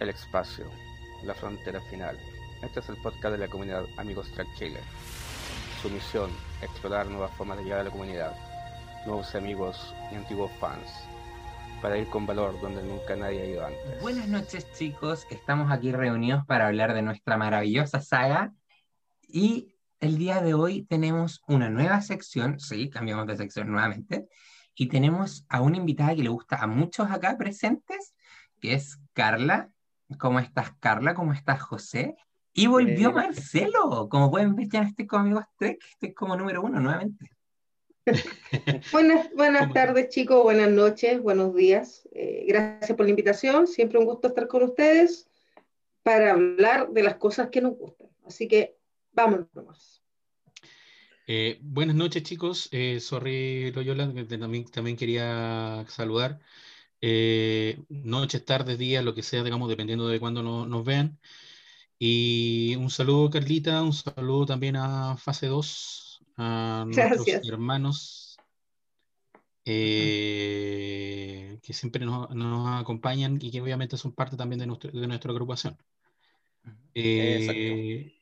El espacio, la frontera final. Este es el podcast de la comunidad Amigos Track Chile. Su misión, explorar nuevas formas de llegar a la comunidad, nuevos amigos y antiguos fans, para ir con valor donde nunca nadie ha ido antes. Buenas noches chicos, estamos aquí reunidos para hablar de nuestra maravillosa saga y el día de hoy tenemos una nueva sección, sí, cambiamos de sección nuevamente, y tenemos a una invitada que le gusta a muchos acá presentes, que es Carla. ¿Cómo estás, Carla? ¿Cómo estás, José? Y volvió Eh. Marcelo. Como pueden ver, ya estoy con amigos Trek, estoy como número uno nuevamente. Buenas, buenas tardes, chicos, buenas noches, buenos días. Eh, gracias por la invitación. Siempre un gusto estar con ustedes para hablar de las cosas que nos gustan. Así que vámonos nomás. Eh, buenas noches, chicos. Eh, sorry, Loyola, que también, también quería saludar. Eh, noches, tardes, días, lo que sea, digamos, dependiendo de cuándo no- nos vean. Y un saludo, Carlita, un saludo también a Fase 2, a nuestros Gracias. hermanos eh, que siempre nos, nos acompañan y que obviamente son parte también de, nuestro- de nuestra agrupación. Eh,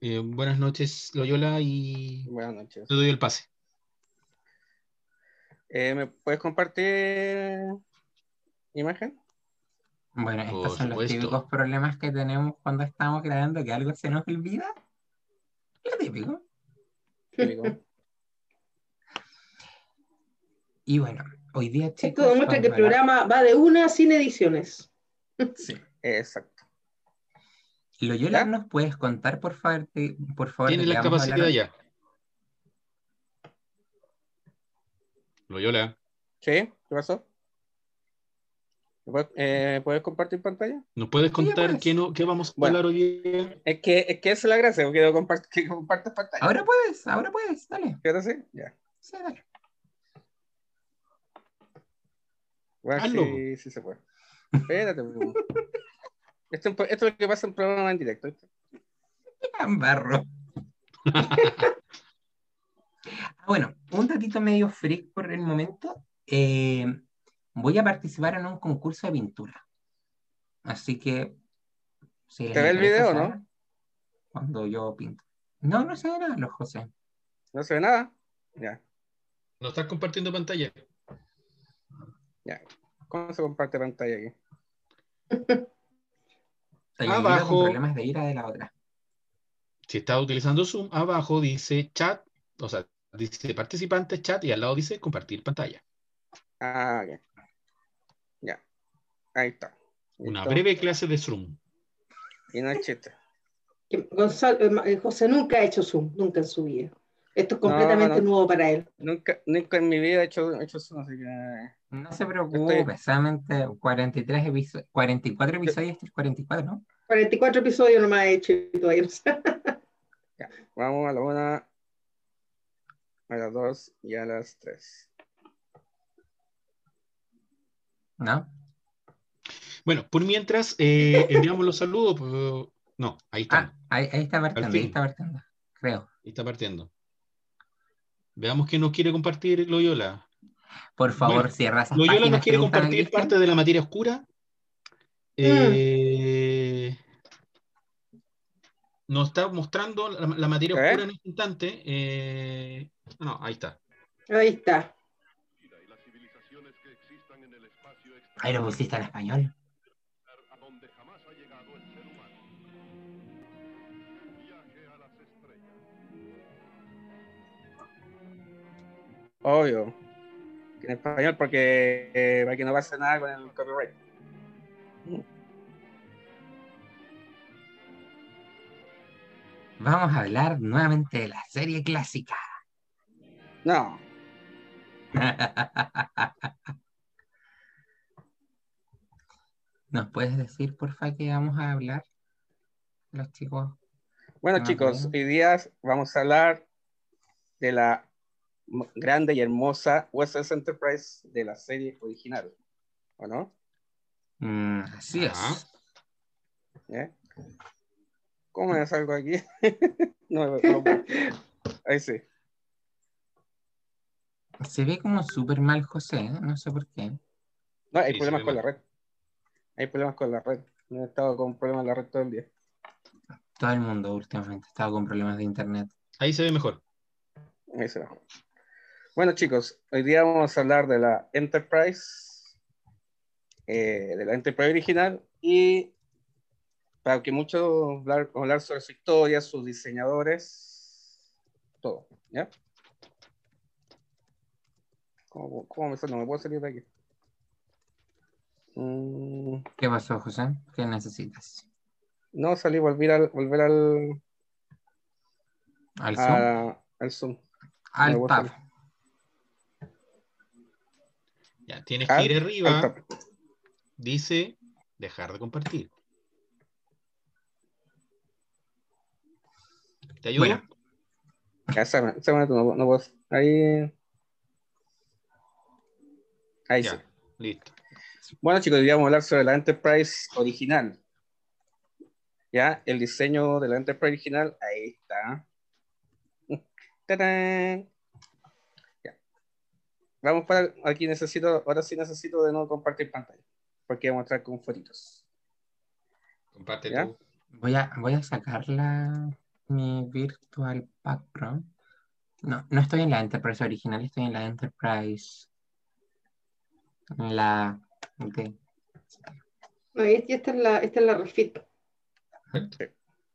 eh, buenas noches, Loyola, y Buenas noches. te doy el pase. Eh, ¿Me puedes compartir imagen? Bueno, estos Por son los supuesto. típicos problemas que tenemos cuando estamos grabando, que algo se nos olvida. Lo típico. Típico. Y bueno, hoy día, chicos. Esto demuestra que el hablar- programa va de una sin ediciones. Sí. Exacto. Loyola, ¿Ya? ¿nos puedes contar, por favor, por favor, Tiene la capacidad hablar ya. Loyola, ¿Sí? ¿Qué pasó? ¿Me puedes, eh, ¿puedes compartir pantalla? ¿nos puedes contar pues. qué, no, qué vamos a Bueno. hablar hoy día? Es que, es que esa es la gracia, porque quiero compart- que compartas pantalla. Ahora puedes, ahora puedes, dale. ¿Ahora sí? Ya. Sí, dale. Bueno, Hazlo. sí, sí se puede. Espérate. po. esto, esto es lo que pasa en programa en directo. ¿viste? Barro. Ah, bueno, un ratito medio freak por el momento. Eh, voy a participar en un concurso de pintura. Así que. Si ¿Te ve el video, no? Cuando yo pinto. No, no sé nada, los José. ¿No se ve nada? Ya. ¿No estás compartiendo pantalla? Ya. ¿Cómo se comparte pantalla aquí? Abajo. con problemas de ira de la otra. Si estás utilizando Zoom, abajo dice chat, o sea, dice participantes, chat, y al lado dice compartir pantalla. Ah, ok. Ya. Ahí está. Una breve clase de Zoom. Y no es chiste. Gonzalo- eh, eh, José nunca ha hecho Zoom, nunca en su vida. Esto es completamente no. nuevo para él. Nunca, nunca en mi vida he hecho, he hecho eso, así que. No se preocupe, Estoy- solamente 43 episodios, 44 episodios, este es 44, ¿no? 44 episodios nomás he hecho y todavía. Vamos a la una, a las dos y a las tres. ¿No? Bueno, por mientras, eh, enviamos los saludos. pues, no, ahí están. Ah, ahí, ahí está partiendo, ahí está partiendo. Creo. Ahí está partiendo. Veamos quién nos quiere compartir Loyola. Por favor, Bueno, cierra esas Loyola páginas nos quiere compartir parte de la materia oscura. Eh, nos está mostrando la, la materia oscura en este instante. Eh, no, ahí está. Ahí está. Ahí lo pusiste en español. Obvio. En español, porque eh, para que no pase nada con el copyright. Vamos a hablar nuevamente de la serie clásica. No. ¿Nos puedes decir, porfa, que vamos a hablar? Los chicos. Bueno, chicos, hoy día vamos a hablar de la grande y hermosa USS Enterprise de la serie original. ¿O no? Mm, así es. ¿Eh? ¿Cómo me salgo aquí? no, no, no. Ahí sí. Se ve como súper mal José, ¿eh? no sé por qué. No, hay Sí, problemas con mal. la red. Hay problemas con la red. he estado con problemas el resto del día. Todo el mundo últimamente ha estado con problemas de internet. Ahí se ve mejor. Ahí se ve. Bueno, chicos, hoy día vamos a hablar de la Enterprise, eh, de la Enterprise original y para que muchos hablar, hablar sobre su historia, sus diseñadores, todo, ¿ya? ¿Cómo, cómo me? No me puedo salir de aquí. Mm, ¿Qué pasó, José? ¿Qué necesitas? no, salí, volver al, volver al, ¿Al Zoom? a- al Zoom. Al tab. salir. Ya, tienes Al- que ir al arriba. Dice dejar de compartir. ¿Te ayudo? Bueno. Ya, momento no, no. Ahí. Ahí sí. Ya, listo. Bueno, chicos, hoy vamos a hablar sobre la Enterprise original. Ya, el diseño de la Enterprise original, ahí está. ¡Tarán! Ya. Vamos para aquí necesito, ahora sí necesito de no compartir pantalla, porque vamos a mostrar con fotitos. Comparte ¿Ya? tú. Voy a, voy a sacar la, mi Virtual Background. No, no estoy en la Enterprise original, estoy en la Enterprise. En la. de- No, y esta es la, esta es la refit.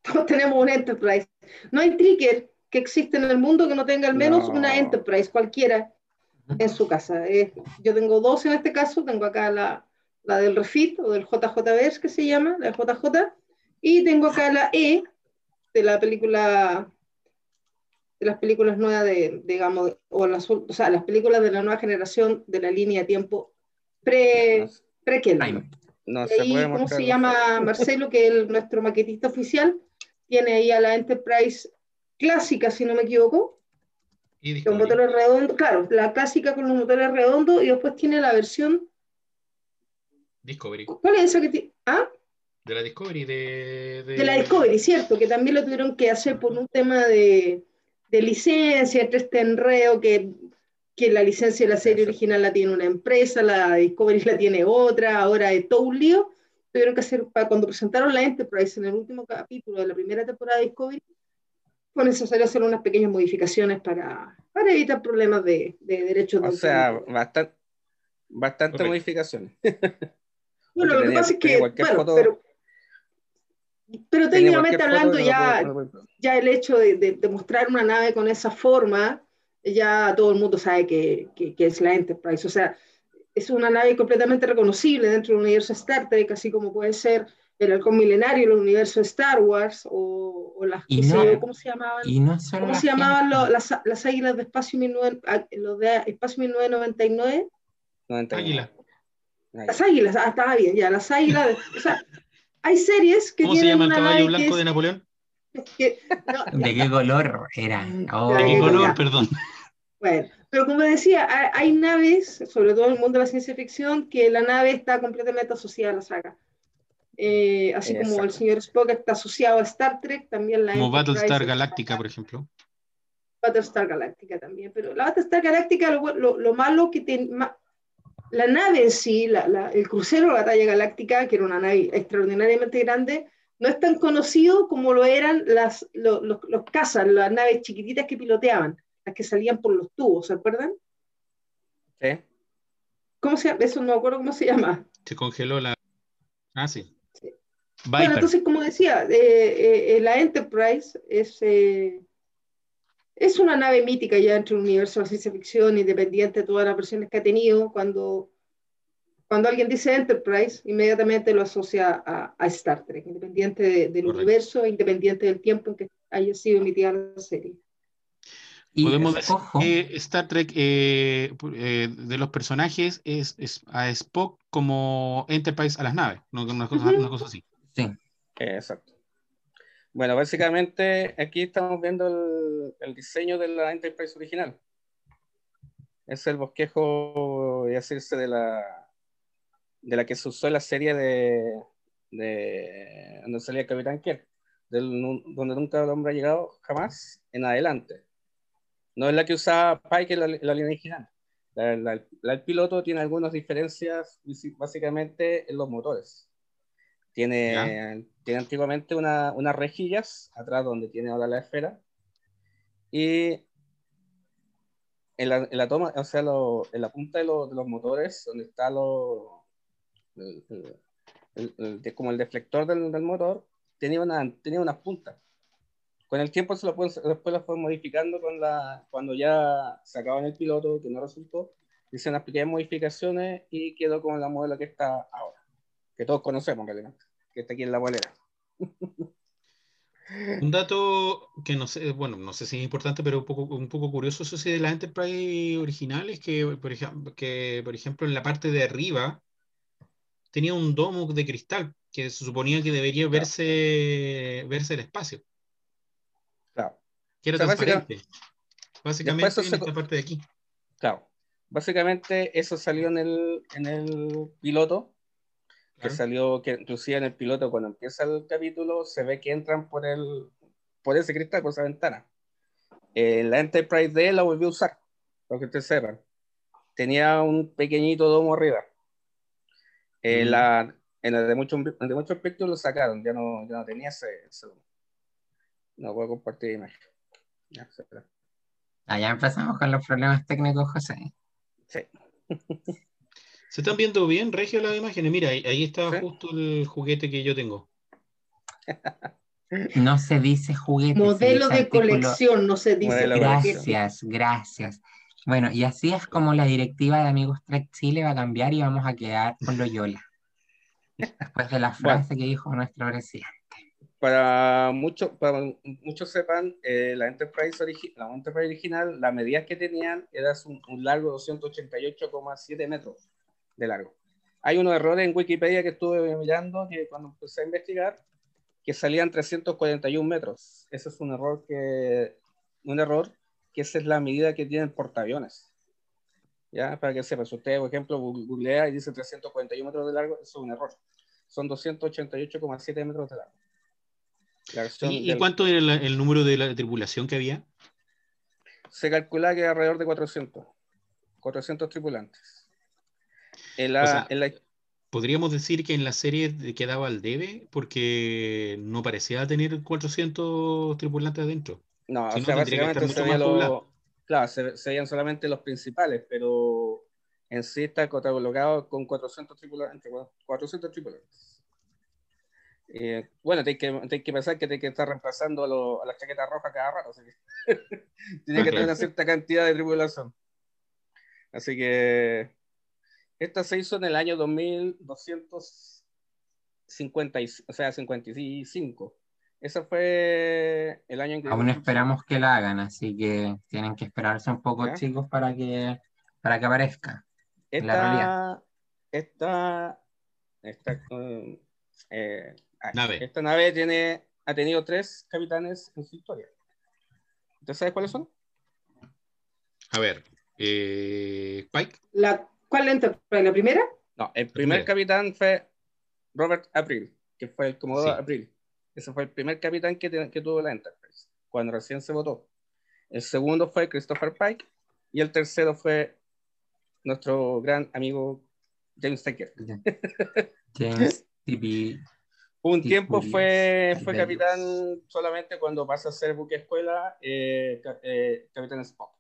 Todos tenemos una Enterprise. No hay trigger que existe en el mundo que no tenga al menos No. una Enterprise, cualquiera, en su casa. Eh, yo tengo dos en este caso, tengo acá la, la del refit o del JJVers que se llama, la JJ, y tengo acá la E de la película, de las películas nuevas de, digamos, o, las, o sea, las películas de la nueva generación de la línea de tiempo pre, pre Prime. no se ahí, puede ¿cómo se llama Marcelo, que es nuestro maquetista oficial? Tiene ahí a la Enterprise clásica, si no me equivoco, Y con motores redondos, claro, la clásica con los motores redondos, y después tiene la versión, Discovery. ¿cuál es esa que tiene? Ah, De la Discovery, de, de- de la Discovery, cierto, que también lo tuvieron que hacer por un tema de, de licencia, entre este enredo que, que la licencia de la serie Exacto. original la tiene una empresa, la Discovery la tiene otra, ahora es todo un lío. Tuvieron que hacer, para cuando presentaron la Enterprise en el último capítulo de la primera temporada de Discovery, fue necesario hacer unas pequeñas modificaciones para, para evitar problemas de, de derechos de O sea, autor. bastante, Correcto. modificaciones. Bueno, lo que pasa es que, bueno, foto- pero, pero técnicamente hablando ya, ya el hecho de, de- de mostrar una nave con esa forma, ya todo el mundo sabe que, que- que es la Enterprise. O sea, es una nave completamente reconocible dentro del universo Star Trek, así como puede ser el halcón milenario, el universo Star Wars, o, o las, Y sé no- yo, ¿cómo se llamaban? Y no ¿Cómo la se llamaban las, las águilas de espacio, 19 ah, los de espacio 1999? 99. Águila. Las águilas, ah, estaba bien, ya, las águilas. de- o sea, hay series que ¿Cómo se llama el caballo blanco es- de Napoleón? que- no, ¿De qué color era? Oh, ¿De qué color? Perdón. Bueno, pero como decía, hay, hay naves, sobre todo en el mundo de la ciencia ficción, que la nave está completamente asociada a la saga. Eh, así como el señor Spock está asociado a Star Trek, también la Como Battlestar Galactica, por ejemplo. Battlestar Galactica también, pero la Battlestar Galactica, lo, lo- lo malo que tiene, ma- la nave en sí, la- la- el crucero de la Batalla Galáctica, que era una nave extraordinariamente grande, no es tan conocido como lo eran las, lo- los, los cazas, las naves chiquititas que piloteaban, las que salían por los tubos, ¿se acuerdan? Sí. ¿Cómo se llama? Eso no me acuerdo cómo se llama. Se congeló la. Ah, sí. Bueno, entonces, como decía, eh, eh, eh, la Enterprise es, eh, es una nave mítica ya dentro del universo de la ciencia ficción, independiente de todas las versiones que ha tenido. Cuando, cuando alguien dice Enterprise, inmediatamente lo asocia a, a Star Trek, independiente de- del Correcto. universo, independiente del tiempo en que haya sido emitida la serie. y Podemos decir que Star Trek, eh, eh, de los personajes, es, es a Spock como Enterprise a las naves. no- Una cosa, Ujú. una cosa así. sí, Exacto. Bueno, básicamente aquí estamos viendo el, el diseño de la Enterprise original. Es el bosquejo, voy a decirse, de la, de la que se usó en la serie de, de donde salía Capitán Kirk, del donde nunca el hombre ha llegado jamás en adelante. No es la que usaba Pike en la, la línea original. La, la- la- el piloto tiene algunas diferencias, básicamente en los motores Tiene, tiene antiguamente una- unas rejillas atrás donde tiene ahora la esfera. Y en la, en la toma, o sea, lo- en la punta de, lo- de los motores, donde está lo, el- el- el- como el deflector del, del motor, tenía, una, tenía unas puntas. Con el tiempo se lo pueden, después las fueron modificando con la, cuando ya sacaban el piloto, que no resultó, hicieron las pequeñas modificaciones y quedó con la modelo que está ahora, que todos conocemos realmente, que está aquí en la bolera. Un dato que no sé, bueno, no sé si es importante, pero un poco, un poco curioso, eso sí, de las Enterprise originales, que por ejemplo, que por ejemplo en la parte de arriba tenía un domo de cristal que se suponía que debería verse, verse el espacio, Claro. que era O sea, transparente. Básicamente eso en se- esta parte de aquí. Claro. Básicamente eso salió en el, en el piloto, que salió, que inclusive en el piloto cuando empieza el capítulo se ve que entran por el por ese cristal, por esa ventana. Eh, la Enterprise D la volvió a usar, para que ustedes sepan. Tenía un pequeñito domo arriba. Eh, Mm. la, en el de muchos de muchos aspectos lo sacaron, ya no, ya no tenía ese, ese domo. No puedo compartir imagen. Ya. Ah, ya empezamos con los problemas técnicos, José. Sí. ¿Se están viendo bien, Regio, las imágenes? Mira, ahí, ahí está Sí. justo el juguete que yo tengo. No se dice juguete. Modelo dice de artículo- colección, no se dice. Gracias, gracias. Bueno, y así es como la directiva de Amigos Trek Chile va a cambiar y vamos a quedar con Loyola. Después de la frase que dijo nuestro presidente. para muchos para muchos sepan, eh, la, Enterprise la Enterprise original, las medidas que tenían era un, un largo de 288,7 metros de largo. Hay unos errores en Wikipedia que estuve mirando que cuando empecé a investigar que salían 341 metros. Ese es un error que un error que esa es la medida que tienen portaaviones. Ya, para que sepan, si usted, por ejemplo, googlea y dice 341 metros de largo, eso es un error. Son 288,7 metros de largo. ¿Y, del- cuánto era la- el número de la tripulación que había? se calcula que alrededor de 400. 400 tripulantes. En la, O sea, en la- Podríamos decir que en la serie quedaba al debe porque no parecía tener 400 tripulantes adentro. no, si o no, sea, básicamente se los, poblado. claro, se, se veían solamente los principales, pero en sí está catalogado con 400 tripulantes. 400 tripulantes. Eh, bueno, hay que, hay que pensar que hay que estar reemplazando a, lo- a las chaquetas rojas cada rato. Así que tiene que tener una cierta cantidad de tripulación. Así que esta se hizo en el año 2250, y- o sea, 55. Ese fue el año en que... Aún esperamos que la hagan, así que tienen que esperarse un poco, ¿Ya? chicos, para que, para que aparezca. la realidad. Esta, um, eh, ah, Nave. esta nave tiene, ha tenido tres capitanes en su historia. ¿Usted sabe cuáles son? A ver, eh, Pike, La, ¿Cuál la Enterprise? ¿La primera? No, el primer capitán fue Robert April, que fue el Comodoro Sí. April. Ese fue el primer capitán que, te- que tuvo la Enterprise, cuando recién se votó. El segundo fue Christopher Pike y el tercero fue nuestro gran amigo James Taker. James T.B. Un tiempo fue, fue capitán solamente cuando pasa a ser buque escuela, eh, eh, capitán Spock.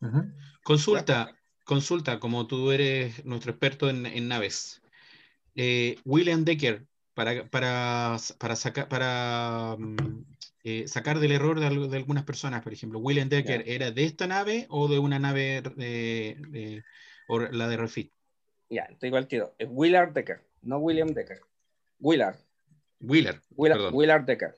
Ujú. consulta, consulta, como tú eres nuestro experto en, en naves. Eh, William Decker, para, para, para, sacar, para mm, eh, sacar del error de, al- de algunas personas, por ejemplo, William Decker. ¿era de esta nave o de una nave de, de- o la de Refit? Ya, te digo al tiro. Es Willard Decker, no William Decker. Willard. Willard. Willard Decker.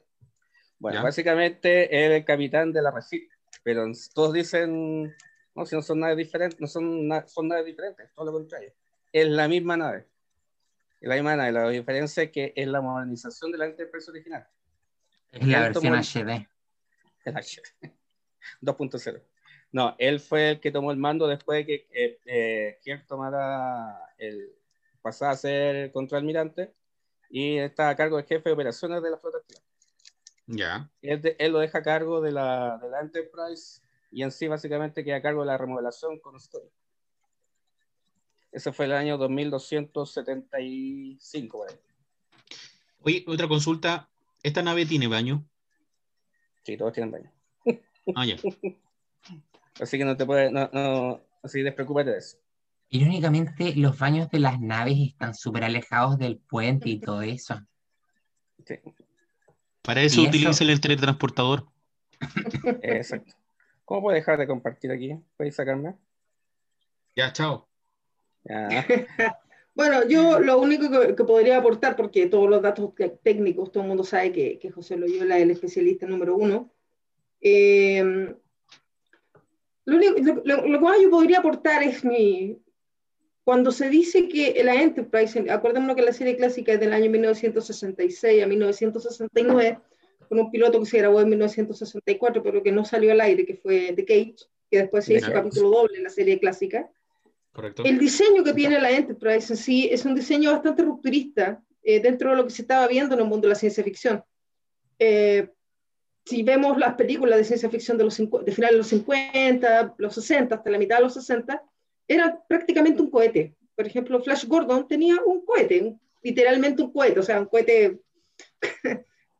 Bueno, básicamente era el capitán de la Refit, pero todos dicen, no, si no son naves diferentes, no son, na- son naves diferentes, todo lo contrario. Es la misma nave. Es la misma nave, la diferencia es que es la modernización de la Enterprise original. Es la Él versión HD. El H. 2.0. No, él fue el que tomó el mando después de que eh, eh, Kirk tomara el, pasara a ser contraalmirante y está a cargo del jefe de operaciones de la flota. Ya. Él, de- él lo deja a cargo de la, de la Enterprise y en sí básicamente queda a cargo de la remodelación con Story. Ese fue el año 2275. por ahí. Oye, otra consulta. ¿Esta nave tiene baño? Sí, todos tienen baño. Ah, ya. Así que no te puedes, no, no, así que despreocúpate de eso. Irónicamente, los baños de las naves están súper alejados del puente y todo eso. Sí, Para eso ¿Y eso? utiliza el teletransportador. exacto. ¿Cómo puedo dejar de compartir aquí? ¿Puedes sacarme? Ya, chao. Ya. Bueno, yo lo único que, que podría aportar, porque todos los datos técnicos, todo el mundo sabe que, que José Loyola es el especialista número uno. Eh, lo, único- lo- lo- lo que más yo podría aportar es mi... Cuando se dice que la Enterprise, acordémonos que la serie clásica es del año 1966 a 1969, con un piloto que se grabó en 1964, pero que no salió al aire, que fue The Cage, que después se hizo capítulo doble en la serie clásica. Correcto. El diseño que tiene la Enterprise en sí es un diseño bastante rupturista eh, dentro de lo que se estaba viendo en el mundo de la ciencia ficción. Eh, si vemos las películas de ciencia ficción de, los de finales de los 50, los 60, hasta la mitad de los 60, era prácticamente un cohete. Por ejemplo, Flash Gordon tenía un cohete, un- literalmente un cohete, o sea, un cohete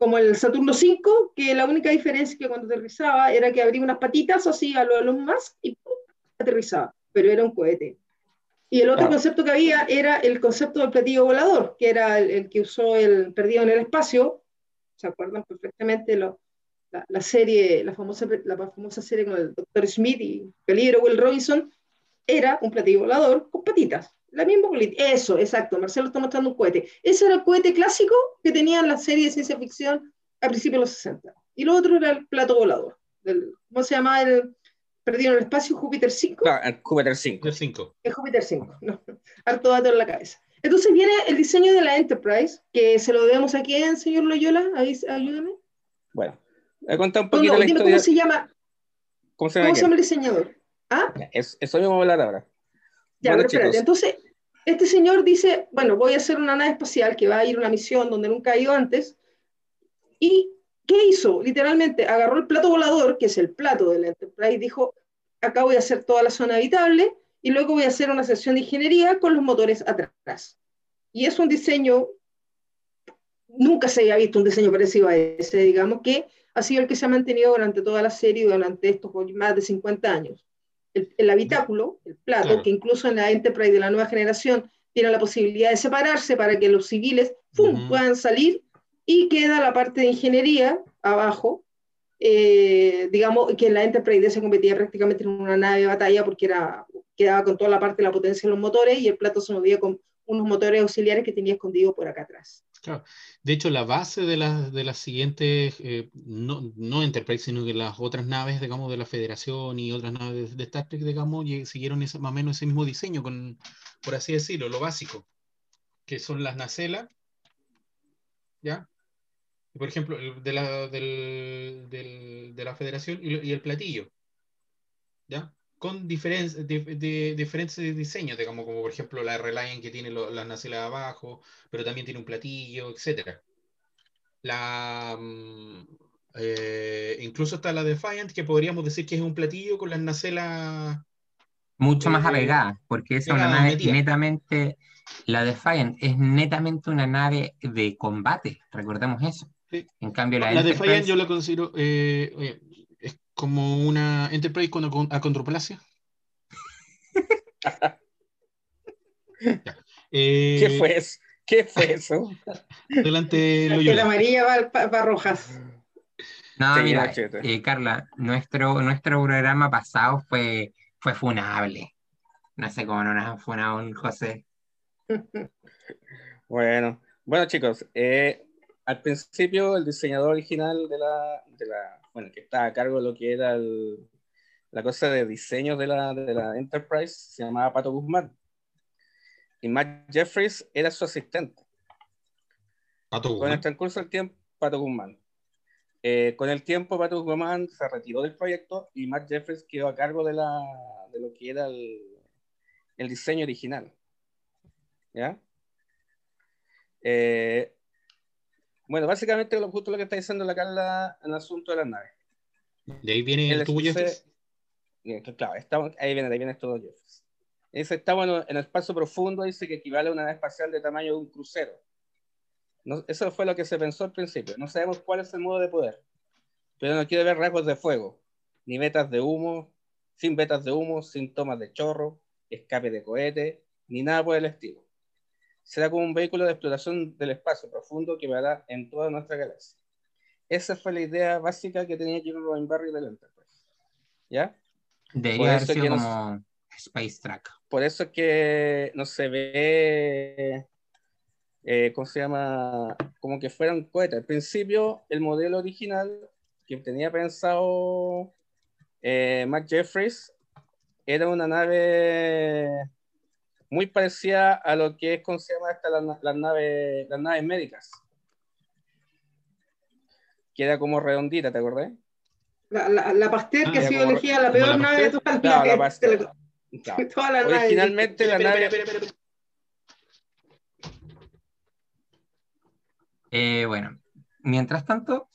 como el Saturno 5, que la única diferencia que cuando aterrizaba era que abría unas patitas así a lo Elon Musk y ¡pum! aterrizaba, pero era un cohete. Y el otro Claro. concepto que había era el concepto del platillo volador, que era el, el que usó el Perdido en el Espacio. ¿Se acuerdan perfectamente lo- la, la serie, la famosa, la famosa serie con el Dr. Smith y peligro Will Robinson? Era un platillo volador con patitas. La misma política. Eso, exacto. Marcelo está mostrando un cohete. Ese era el cohete clásico que tenían las series de ciencia ficción a principios de los 60. Y lo otro era el plato volador. ¿Cómo se llamaba el Perdido en el Espacio? Júpiter 5. Claro, el Júpiter 5. El 5. Es Júpiter 5, no, harto dato en la cabeza. Entonces viene el diseño de la Enterprise, que se lo debemos a quién, señor Loyola, Ahí, ayúdame. Bueno, voy a contar un No, poquito no, la dime historia. cómo se llama, ¿Cómo se llama? cómo se llama el diseñador. ¿Ah? Ya, es- eso mismo voy a hablar ahora. Ya, Bueno, pero espérate. Entonces, este señor dice, bueno, voy a hacer una nave espacial que va a ir a una misión donde nunca ha ido antes. ¿Y qué hizo? Literalmente agarró el plato volador, que es el plato del Enterprise, y dijo, acá voy a hacer toda la zona habitable y luego voy a hacer una sesión de ingeniería con los motores atrás. Y es un diseño, nunca se había visto un diseño parecido a ese, digamos, que ha sido el que se ha mantenido durante toda la serie, durante estos más de 50 años el, el habitáculo, el plato, Claro. que incluso en la Enterprise de la nueva generación tiene la posibilidad de separarse para que los civiles puedan salir y queda la parte de ingeniería abajo, eh, digamos que la Enterprise se convertía prácticamente en una nave de batalla porque era, quedaba con toda la parte de la potencia de los motores y el plato se movía con unos motores auxiliares que tenía escondido por acá atrás. Claro. De hecho, la base de, las de las siguientes, eh, no, no Enterprise, sino que las otras naves, digamos, de la Federación y otras naves de, Star Trek, digamos, siguieron ese, más o menos ese mismo diseño, con, por así decirlo, lo básico, que son las nacelas, ¿ya? Por ejemplo, de la, del, de la Federación y, y el platillo, ¿ya? Con diferen- de, de- diferentes diseños, digamos, como por ejemplo la Reliant que tiene lo- las nacelas abajo, pero también tiene un platillo, etcétera. La, mm, eh, incluso está la Defiant, que podríamos decir que es un platillo con las nacelas. Mucho más Eh, arraigada, porque es una nave metida. netamente, la Defiant es netamente una nave de combate, recordemos eso. Sí. En cambio, la, La Defiant yo la considero, eh, como una Enterprise con acon- acondroplasia. Eh, ¿Qué fue eso? ¿Qué fue eso? Adelante, El Loyola. amarilla va para rojas. no, Sí, mira, eh, Carla, nuestro, nuestro programa pasado fue, fue funable. No sé cómo no nos han funado un José. Bueno, bueno chicos, eh, al principio el diseñador original de la, de la, bueno, que estaba a cargo de lo que era el- la cosa de diseño de la, de la Enterprise se llamaba Pato Guzmán. Y Matt Jeffries era su asistente. Pato Con Guzmán. el transcurso del tiempo, Pato Guzmán. Eh, con el tiempo, Pato Guzmán se retiró del proyecto y Matt Jeffries quedó a cargo de, la, de lo que era el, el diseño original. ¿Ya? Eh, bueno, básicamente lo justo lo que está diciendo la Carla en el asunto de las naves. De ahí viene el que claro, estamos, ahí viene, ahí viene todo Jeffries. Dice, estamos en el espacio profundo, dice que equivale a una nave espacial de tamaño de un crucero. No, eso fue lo que se pensó al principio. No sabemos cuál es el modo de poder, pero no quiere ver rasgos de fuego, ni vetas de humo, sin vetas de humo, sin tomas de chorro, escape de cohete, ni nada por el estilo. Será como un vehículo de exploración del espacio profundo que va en toda nuestra galaxia. Esa fue la idea básica que tenía Jim Roddenberry del Enterprise. ¿Ya? Debería haber sido como Space Track. Por eso es que no se ve, eh, ¿cómo se llama? Como que fueran cohetes. Al principio, el modelo original que tenía pensado eh, Mac Jeffries era una nave muy parecida a lo que es, ¿cómo se llama esta? Las, naves, las naves médicas. Que era como redondita, ¿te acordás? La, la, la Pasteur que ha sido elegida la peor nave de todas las claro, Originalmente la nave... Eh, bueno, mientras tanto,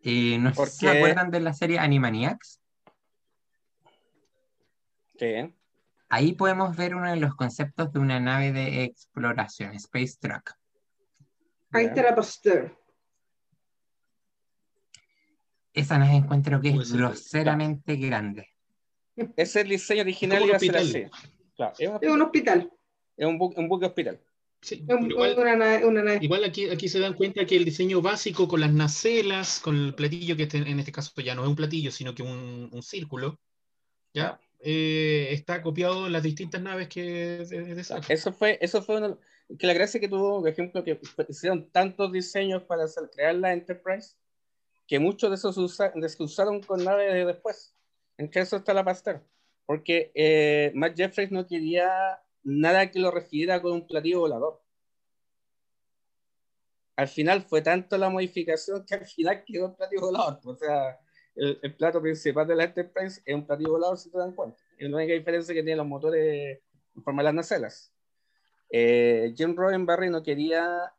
eh, no sé si se acuerdan de la serie Animaniacs. Sí. Ahí podemos ver uno de los conceptos de una nave de exploración, Space Truck. Ahí está la Pasteur. Esa nave encuentro que es groseramente grande. Ese es el diseño original y ser así. Claro, es, un hospital. Es un, bu un buque hospital. Sí, igual, una nave, una nave. igual aquí, aquí se dan cuenta que el diseño básico con las nacelas, con el platillo, que este, en este caso ya no es un platillo, sino que un, un círculo, ¿ya? Eh, está copiado en las distintas naves que de, de Eso fue, eso fue una, que la gracia que tuvo, por ejemplo, que hicieron tantos diseños para hacer, crear la Enterprise, que muchos de esos se usaron con naves de después. Entre eso está la Pasteur. Porque eh, Matt Jeffries no quería nada que lo refiriera con un platillo volador. Al final fue tanto la modificación que al final quedó un platillo volador. O sea, el, plato principal de la Enterprise es un platillo volador, si te dan cuenta. Es la única diferencia que tiene los motores en forma de las nacelas. Eh, Jim Roddenberry no quería,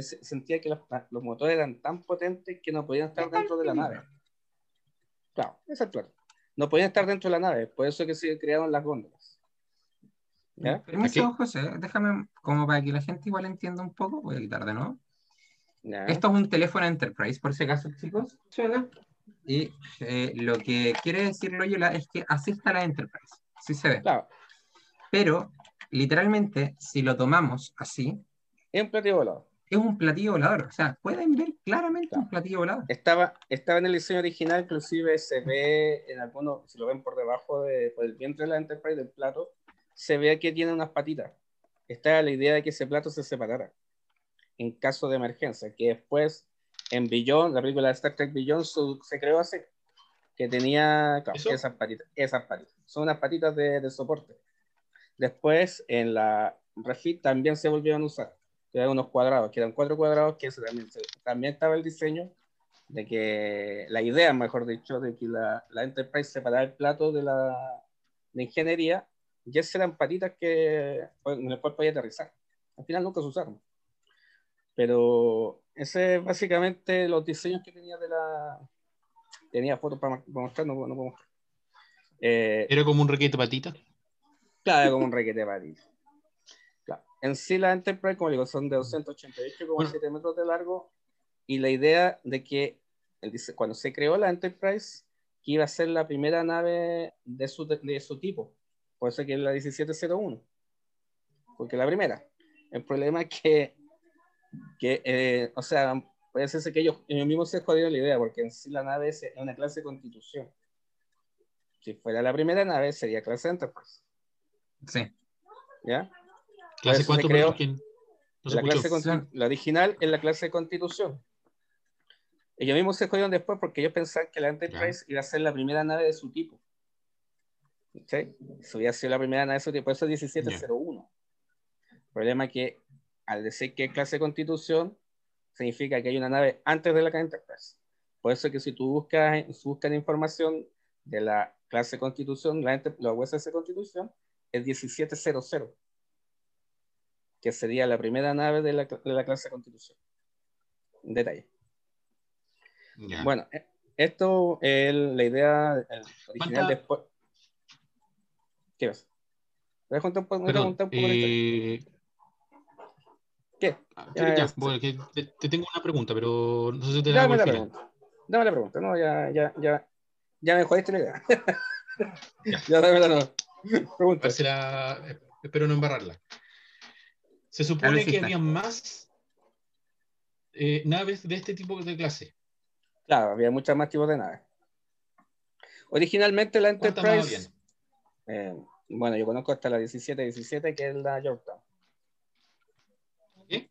sentía que los, los, motores eran tan potentes que no podían estar dentro de la nave. Claro, esa es claro. No podían estar dentro de la nave, por eso es que se crearon las góndolas. ¿Ya? Permiso, José, déjame, como para que la gente igual entienda un poco, voy a quitar de nuevo. Esto es un teléfono Enterprise, por si acaso, chicos. Suena. Y eh, lo que quiere decir Loyola es que así está la Enterprise. Sí se ve. Claro. Pero, literalmente, si lo tomamos así. Es un platillo volador. Es un platillo volador. O sea, pueden ver claramente un platillo volador. Estaba, estaba en el diseño original, inclusive se ve en algunos, si lo ven por debajo de, por el vientre de la Enterprise del plato, se ve que tiene unas patitas. Esta la idea de que ese plato se separara en caso de emergencia, que después en Beyond, la película de Star Trek Beyond, se creó así, que tenía esas patitas, esas patitas. Son unas patitas de, soporte. Después, en la refit también se volvieron a usar, que eran unos cuadrados, que eran cuatro cuadrados, que también, también estaba el diseño de que, la idea, mejor dicho, de que la, la Enterprise separara el plato de la de ingeniería, y esas eran patitas que, en el cual podía aterrizar. Al final nunca se usaron. Pero ese es básicamente los diseños que tenía de la. Tenía fotos para, mostrar, no, no puedo mostrar. Eh, ¿Era como un requete patita? Claro, era como un requete patita. Claro. En sí, la Enterprise, como digo, son de 288,7 metros de largo. Y la idea de que cuando se creó la Enterprise, que iba a ser la primera nave de su, de su tipo. Por eso que es la 1701. Porque la primera. El problema es que que, eh, o sea, puede ser que ellos, ellos mismos se jodieron la idea, porque en sí la nave es una clase de constitución. Si fuera la primera nave, sería clase Enterprise. Sí. ¿Ya? ¿Clase cuánto? Creó, la, clase la original es la clase de constitución. Ellos mismos se jodieron después porque ellos pensaban que la Enterprise iba a ser la primera nave de su tipo. ¿Sí? Eso iba a ser la primera nave de su tipo. Eso es 1701. El problema es que al decir que es clase de constitución, significa que hay una nave antes de la Enterprise. Por eso que si tú buscas, buscas información de la clase constitución, la, la USS constitución, es 1700, que sería la primera nave de la, de la clase constitución. Detalle. Bueno, e, esto es la idea original después. ¿Qué vas? ¿Voy a contar un poco, ¿Qué? Ah, Ya, ya, ya, bueno, que te, te tengo una pregunta, pero no sé si te la Dame hago la final. pregunta. Dame la pregunta. No, ya, ya, ya. Ya me jodiste la idea. ya dame la no. A Pregunta. ver si la- eh, espero no embarrarla. Se supone que había más eh, naves de este tipo de clase. Claro, había muchas más tipos de naves. Originalmente la ¿Cuántas más Enterprise. eh, bueno, yo conozco hasta la 1717, que es la Yorktown. ¿Qué?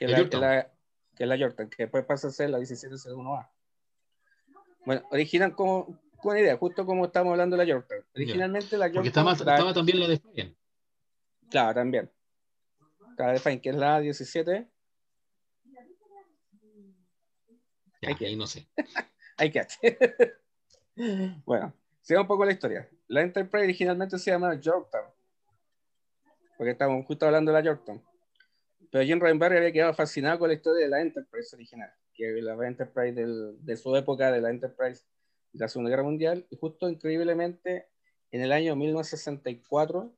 Que La que la- que la Yorktown, que después pasa a ser la 1701A. Bueno, original como, con idea, justo como estamos hablando de la Yorktown. Originalmente la Porque Yorktown. estaba, la- estaba también la de Fabian. Claro, también. La de Fine, que es la 17. Ya, Hay que- ahí no sé. Hay que Bueno, siga un poco la historia. La Enterprise originalmente se llama Yorktown. Porque estamos justo hablando de la Yorktown. Pero Jim Roddenberry había quedado fascinado con la historia de la Enterprise original. Que la Enterprise del- de su época, de la Enterprise de la Segunda Guerra Mundial. Y justo increíblemente, en el año 1964,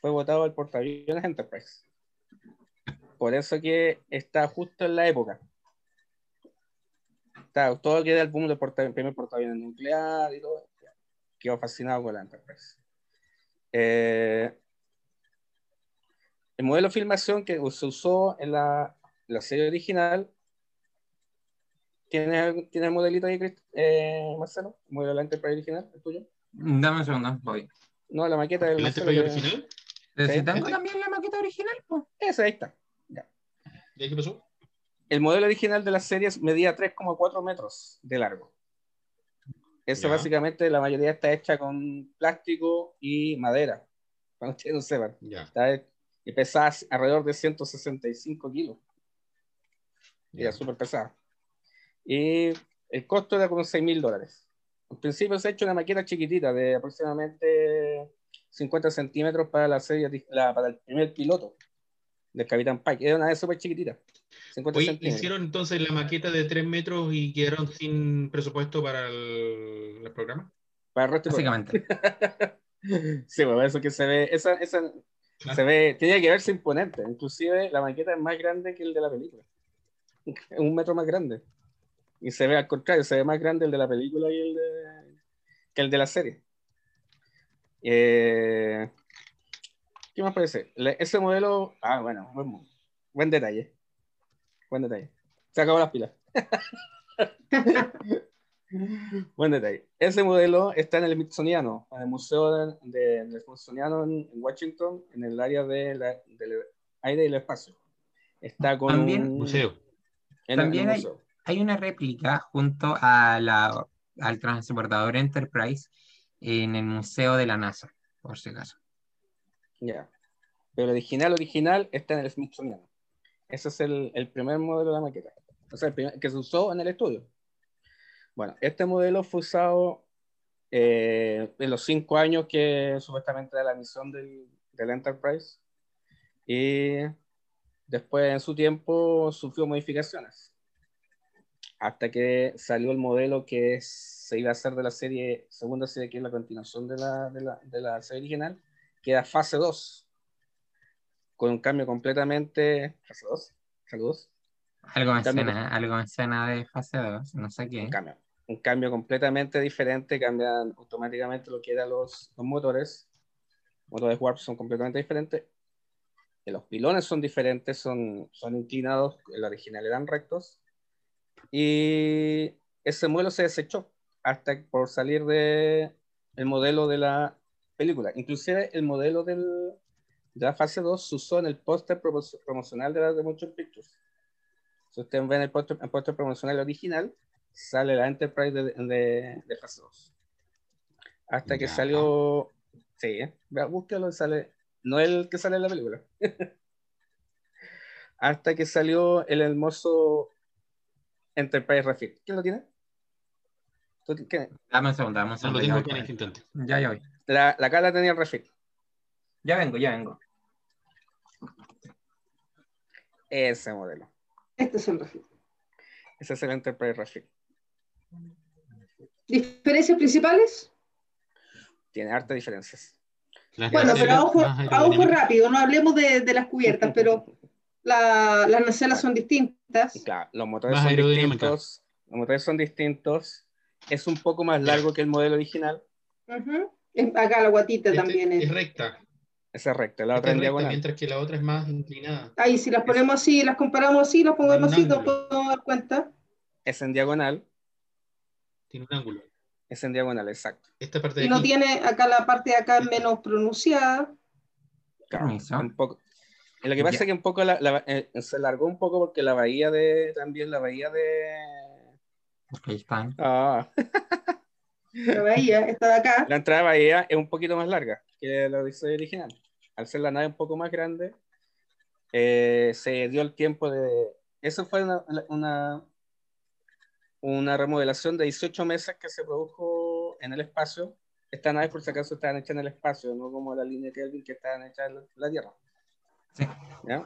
fue votado el portaaviones Enterprise. Por eso que está justo en la época. Está, todo queda el boom del porta- primer portaaviones nuclear y todo. Quedó fascinado con la Enterprise. Eh, el modelo de filmación que se usó en la, la serie original. ¿Tienes, ¿Tienes el modelito ahí, eh, Marcelo? ¿El modelo de la Enterprise original? ¿El tuyo? Dame un segundo, voy. No, la maqueta del ¿El Marcelo. Enterprise que- original? Sí, tengo también la maqueta original, pues. Esa, ahí está. ¿Y ahí qué pasó? El modelo original de la serie medía 3,4 metros de largo. Eso Ya. básicamente la mayoría está hecha con plástico y madera. Para ustedes no sepan. Ya. Está y pesaba alrededor de 165 kilos. Era súper pesada. Y el costo era como 6 mil dólares. En principio se ha hecho una maqueta chiquitita de aproximadamente 50 centímetros para la serie, la- para el primer piloto del Capitán Pike. Era una de súper chiquitita. 50 Oye, centímetros. ¿hicieron entonces la maqueta de 3 metros y quedaron sin presupuesto para el, el programa? Para el resto Básicamente. Sí, bueno, eso que se ve, esa, esa. Se ve, tiene que verse imponente. Inclusive la maqueta es más grande que el de la película. Es un metro más grande. Y se ve al contrario, se ve más grande el de la película y el de, que el de la serie. Eh, ¿Qué más parece? Le- ese modelo, ah, bueno, buen, buen detalle. Buen detalle. Se acabó las pilas. Buen detalle. Ese modelo está en el Smithsoniano, en el Museo de- de- del Smithsoniano en, en Washington, en el área de la- del aire y el espacio. Está con También- un Museo. en el También hay- museo. Hay una réplica junto a la, al transportador Enterprise en el Museo de la NASA, por si acaso. Ya. Pero el original, original está en el Smithsoniano. Ese es el, el primer modelo de la maqueta. O sea, el primer- que se usó en el estudio. Bueno, este modelo fue usado eh, en los cinco años que supuestamente era la misión del, del Enterprise. Y después, en su tiempo, sufrió modificaciones. Hasta que salió el modelo que se iba a hacer de la serie, segunda serie, que es la continuación de la, de la, de la serie original, que era fase 2, con un cambio completamente. Fase 2, saludos. Algo me Cambio- suena, algo me suena de fase 2, no sé qué. Un cambio, un cambio completamente diferente, cambian automáticamente lo que eran los, los motores. Motores Warp son completamente diferentes. Eh, Los pilones son diferentes, son, son inclinados, el original eran rectos. Y ese modelo se desechó hasta por salir de el modelo de la película. Inclusive el modelo del, de la fase 2 se usó en el póster promo- promocional de la de Motion Pictures. Si ustedes ven el póster promocional original, sale la Enterprise de, de, de fase 2. Hasta que Ya. salió. Sí, ¿eh? Vea, búsquelo, sale. No el que sale en la película. Hasta que salió el hermoso Enterprise Refit. ¿Quién lo tiene? Dame un segundo, dame un No segundo. lo ya tengo voy por este. Ya, ya voy. La, la Carla tenía el Refit. Ya vengo, ya vengo. Ese modelo. Este es el refit. Ese es el Enterprise Refit. ¿Diferencias principales? Tiene hartas diferencias. Las Bueno, pero a ojo, a rápido, no hablemos de, de las cubiertas, pero la- las nacelas son distintas. Claro, los motores son distintos. Los motores son distintos. Es un poco más largo que el modelo original. Es- Acá la guatita Este también es. es recta. Esa es recta, la Esta otra es en recta, diagonal. mientras que la otra es más inclinada. Ahí, si las ponemos así, las comparamos así, las así, nos podemos dar cuenta. Es en diagonal. Tiene un ángulo. Es en diagonal, exacto. Esta parte de Y no aquí. tiene, acá la parte de acá es menos pronunciada. Claro, un poco. Lo que pasa Ya. es que un poco la- la- eh, se alargó un poco porque la bahía de. También la bahía de. Ahí están. Ah, La bahía, esta de acá. la entrada de bahía es un poquito más larga que la diseño original. Al ser la nave un poco más grande, eh, se dio el tiempo de. Eso fue una, una, una remodelación de 18 meses que se produjo en el espacio. Estas naves, por si acaso, estaban hechas en el espacio, no como la línea Kelvin que estaban hechas en la, la Tierra. Sí. ¿Ya?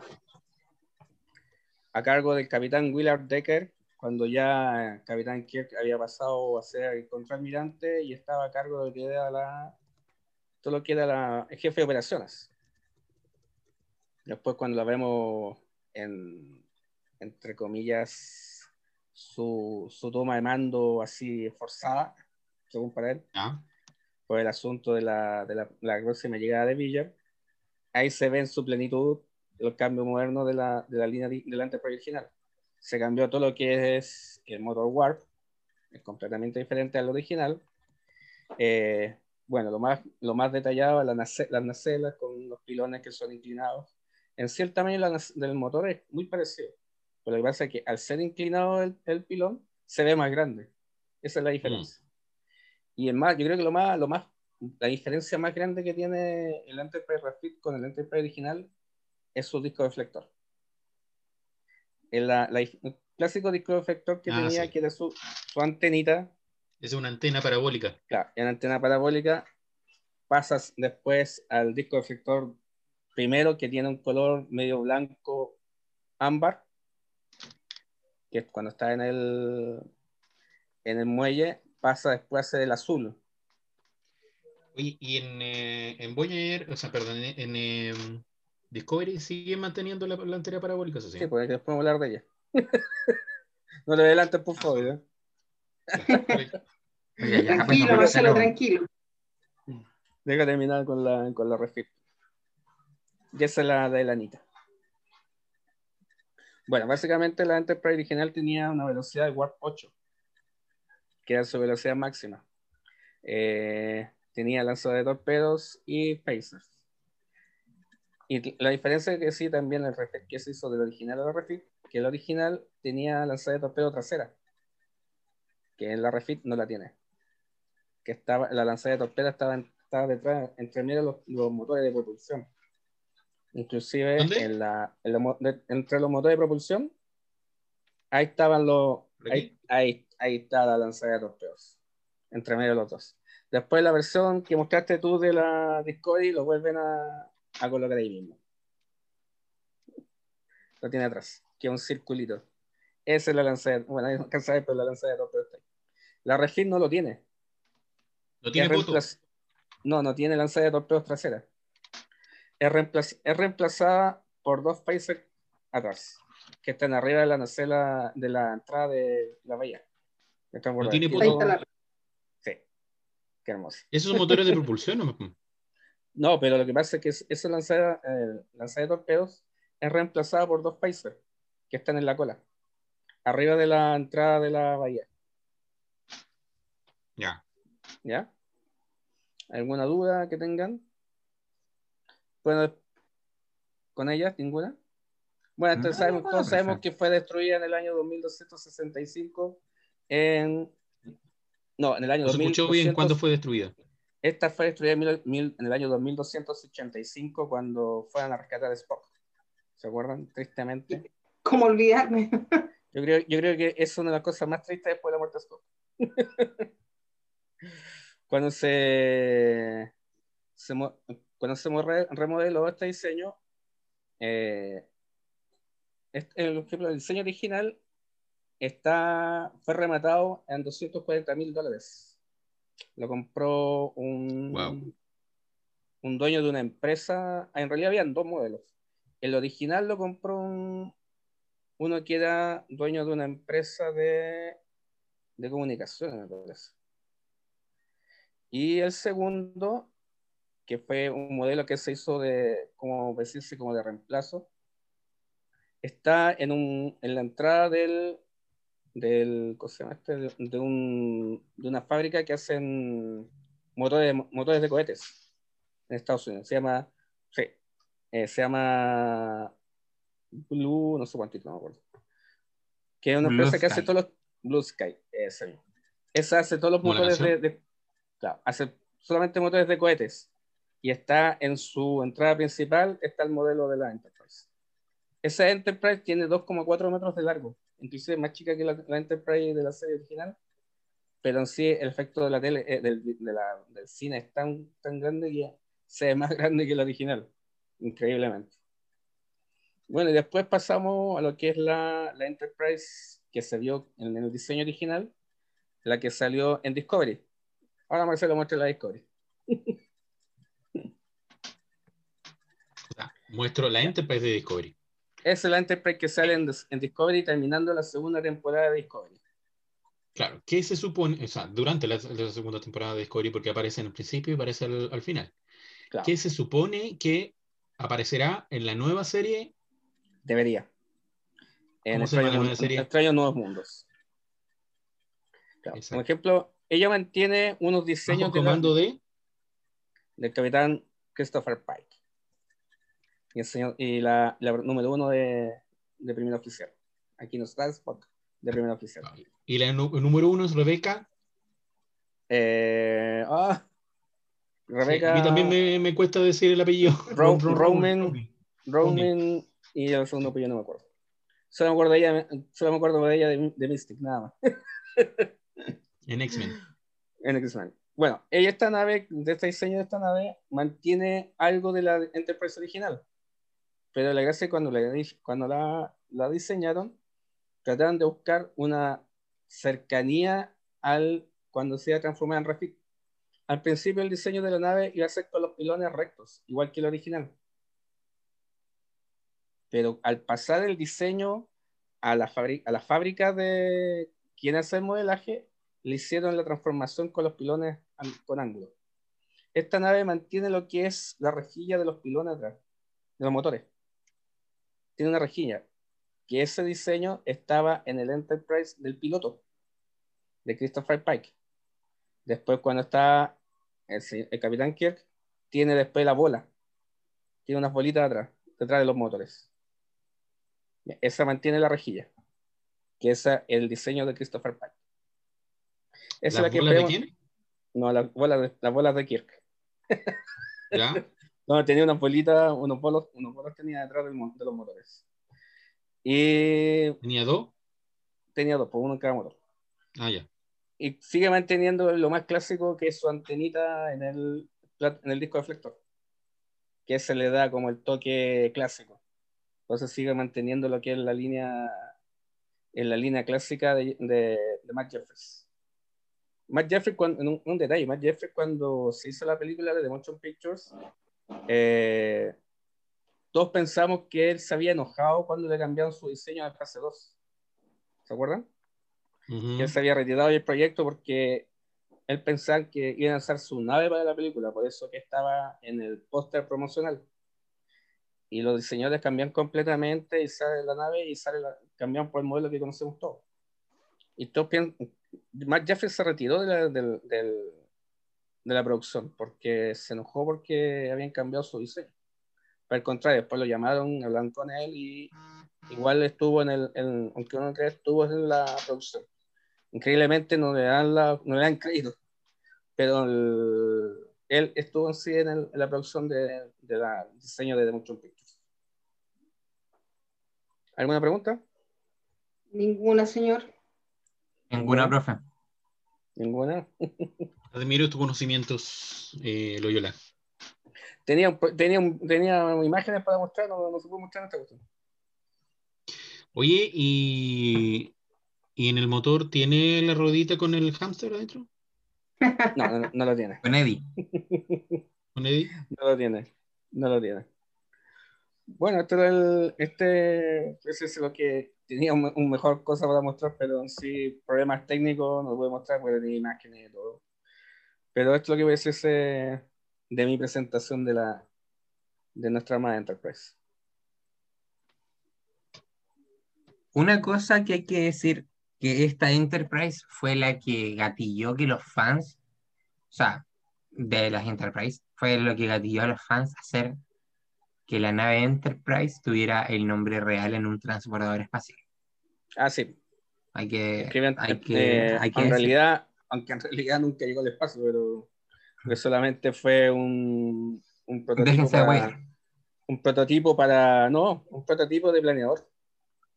A cargo del capitán Willard Decker, cuando ya el capitán Kirk había pasado a ser el contraalmirante y estaba a cargo de lo que era la, todo lo que era la, el jefe de operaciones. Después cuando la vemos en, entre comillas, su, su toma de mando así forzada, según para él, Ah, por el asunto de la, de la, la próxima llegada de Villar, ahí se ve en su plenitud el cambio moderno de la, de la línea de, del Enterprise original. Se cambió todo lo que es el motor warp, es completamente diferente al original. Eh, bueno, lo más, lo más detallado, la nace- las nacelas con los pilones que son inclinados. En la nace- del motor es muy parecido. Pero lo que pasa es que al ser inclinado el, el pilón, se ve más grande. Esa es la diferencia. Y el más, yo creo que lo más, lo más, la diferencia más grande que tiene el Enterprise Refit con el Enterprise original es su disco deflector. El, la- la- el clásico disco deflector que Ah, tenía, sí. que era su, su antenita, es una antena parabólica. claro, en antena parabólica, pasas después al disco deflector primero que tiene un color medio blanco ámbar, que es cuando está en el, en el muelle, pasa después a ser el azul. Oye, y en, eh, en Voyager, o sea, perdón, en, em, Discovery siguen manteniendo la, la antena parabólica, eso sí. Sí, porque después vamos a hablar de ella. no te adelantes, por favor. ¿eh? Oye, ya, Tranquilo, Marcelo. tranquilo. Deja terminar con la, con la refit. Y esa es la de la Anita. Bueno, básicamente la Enterprise original tenía una velocidad de Warp 8, que era su velocidad máxima. Eh, tenía lanzador de torpedos y phasers. Y la diferencia es que sí, también el refit que se hizo del original a la refit, que el original tenía lanzador de torpedo trasera, que en la refit no la tiene. Que estaba, la lanzadera de torpedo estaba, estaba detrás, entre medio los, los motores de propulsión. Inclusive en la, en la entre los motores de propulsión, ahí estaban los, ¿Por ahí, ahí, ahí está la lanzadera de torpedos, entre medio de los dos. Después la versión que mostraste tú de la Discovery lo vuelven a, a colocar ahí mismo. Lo tiene atrás, que es un circulito. Esa es la lanzadera, bueno, ahí no alcanza pero la lanzadera de torpedos está ahí. La Refit no lo tiene. No tiene reemplaz- No, no tiene lanzadera de torpedos trasera. Es, reemplaz- es reemplazada por dos phasers atrás, que están arriba de la nacela de la entrada de la bahía. No ahí. tiene está la- Sí, qué hermoso. ¿Esos son motores de propulsión o no? No, pero lo que pasa es que es- esa lanzadera, eh, lanzadera de torpedos es reemplazada por dos phasers que están en la cola, arriba de la entrada de la bahía. Ya. ¿Ya? ¿Alguna duda que tengan? Bueno, con ellas, ninguna. Bueno, entonces No, sabemos, no, todos sabemos que fue destruida en el año 2265 en... No, en el año No se escuchó bien 2200 cuándo fue destruida. Esta fue destruida en, mil- mil- en el año 2285 cuando fueron a rescatar a Spock. ¿Se acuerdan? Tristemente. ¿Cómo olvidarme? Yo creo, yo creo que es una de las cosas más tristes después de la muerte de Spock. cuando se, se cuando se mo- remodeló este diseño, eh, este- el, el diseño original está, fue rematado en 240 mil dólares. Lo compró un, Wow. un dueño de una empresa, en realidad habían dos modelos. El original lo compró un, uno que era dueño de una empresa de, de comunicaciones, me parece. Y el segundo, que fue un modelo que se hizo de, como decirse, como de reemplazo, está en, un, en la entrada del, del ¿cómo se llama este? de, de, un, de una fábrica que hacen motores, motores de cohetes en Estados Unidos. Se llama, sí, eh, se llama Blue, no sé cuántito, no me acuerdo. Que es una Blue empresa que Sky. hace todos los Blue Sky, ese. Esa hace todos los ¿Como la motores de, de- claro, hace solamente motores de cohetes. Y está en su entrada principal, está el modelo de la Enterprise. Esa Enterprise tiene 2,4 metros de largo, inclusive más chica que la, la Enterprise de la serie original, pero en sí el efecto de la tele, eh, del, de la- del cine es tan, tan grande que se ve más grande que la original, increíblemente. Bueno, y después pasamos a lo que es la, la Enterprise que se vio en el diseño original, la que salió en Discovery. Ahora Marcelo muestra la Discovery. Ah, Muestro la Enterprise de Discovery. Esa es la Enterprise que sale en, en Discovery terminando la segunda temporada de Discovery. Claro, ¿qué se supone? O sea, durante la, la segunda temporada de Discovery, porque aparece en el principio y aparece al, al final. Claro, ¿Qué se supone que aparecerá en la nueva serie? debería. En ¿Cómo se llama la Extraños Nuevos Mundos. Claro. Por ejemplo, ella mantiene unos diseños Bajo de la- de. del capitán Christopher Pike. Y, el señor, y la, la número uno de, de primer oficial. Aquí no está Spock, de primer oficial. Y la número uno es Rebeca. Eh, ah, Sí, Rebeca, a mí también me, me cuesta decir el apellido. Ro- Roman- Roman. Roman y el segundo apellido no me acuerdo. Solo me acuerdo de ella, solo me acuerdo de ella de, de Mystic, nada más. En X-Men. En X-Men. Bueno, ella esta nave, de este diseño de esta nave, mantiene algo de la Enterprise original. Pero la gracia es cuando, la, cuando la, la diseñaron, trataron de buscar una cercanía al cuando se iba a transformar en Rafik. Al principio el diseño de la nave iba a ser con los pilones rectos, igual que el original. Pero al pasar el diseño a la, a la fábrica de quien hace el modelaje, le hicieron la transformación con los pilones con ángulo. Esta nave mantiene lo que es la rejilla de los pilones atrás, de los motores. Tiene una rejilla, que ese diseño estaba en el Enterprise del piloto, de Christopher Pike. Después, cuando está el, Capitán Kirk, tiene después la bola. Tiene unas bolitas atrás, detrás de los motores. Esa mantiene la rejilla, que es el diseño de Christopher Pike. Esa es ¿Las la que de quién? No, las bolas de, las bolas de Kirk. ¿Ya? No, tenía unas bolitas, unos bolos, unos bolos tenía detrás de los motores. Y ¿Tenía dos? tenía dos, pues uno en cada motor. Ah, ya. Y sigue manteniendo lo más clásico que es su antenita en el, en el disco deflector. Que se le da como el toque clásico. Entonces sigue manteniendo lo que es la línea, en la línea clásica de, de, de Matt Jeffries. Matt Jeffries, cuando, un, un detalle, Matt Jeffries cuando se hizo la película de The Motion Pictures, eh, todos pensamos que él se había enojado cuando le cambiaron su diseño a fase 2. ¿Se acuerdan? Ujú. que él se había retirado del proyecto porque él pensaba que iban a hacer su nave para la película, por eso que estaba en el póster promocional. Y los diseñadores cambian completamente y sale la nave y sale la, cambian por el modelo que conocemos todos. Y todos piensan, Matt Jeffries se retiró de la, del- del- de la producción porque se enojó porque habían cambiado su diseño. Pero al contrario, después lo llamaron, hablaron con él y igual estuvo en el, en- aunque uno cree, estuvo en la producción. Increíblemente no le dan, la, no le dan crédito, pero el- él estuvo en sí en, el- en la producción de, de la diseño de The Motion Pictures. ¿Alguna pregunta? Ninguna, señor. Ninguna, profe. Ninguna. Admiro tus conocimientos, eh, Loyola. Tenía, un- tenía, un- tenía imágenes para mostrar, no, no se puede mostrar en esta cuestión. Oye, ¿y, ¿y en el motor tiene la ruedita con el hámster adentro? No, no, no lo tiene. Con Eddie. ¿Con Eddie? No lo tiene. No lo tiene. Bueno, este, era el, este ese es lo que tenía un, un mejor cosa para mostrar, pero sí, problemas técnicos no lo voy a mostrar porque tenía imágenes y todo. Pero esto es lo que voy a decir de mi presentación de la de nuestra armada Enterprise. Una cosa que hay que decir, que esta Enterprise fue la que gatilló que los fans, o sea, de las Enterprise, fue lo que gatilló a los fans hacer que la nave Enterprise tuviera el nombre real en un transbordador espacial. Ah, sí. Hay que, Escriben- hay que, eh, hay que en decir- realidad, aunque en realidad nunca llegó al espacio, pero que solamente fue un, un prototipo Déjense de para, un prototipo para, no, un prototipo de planeador.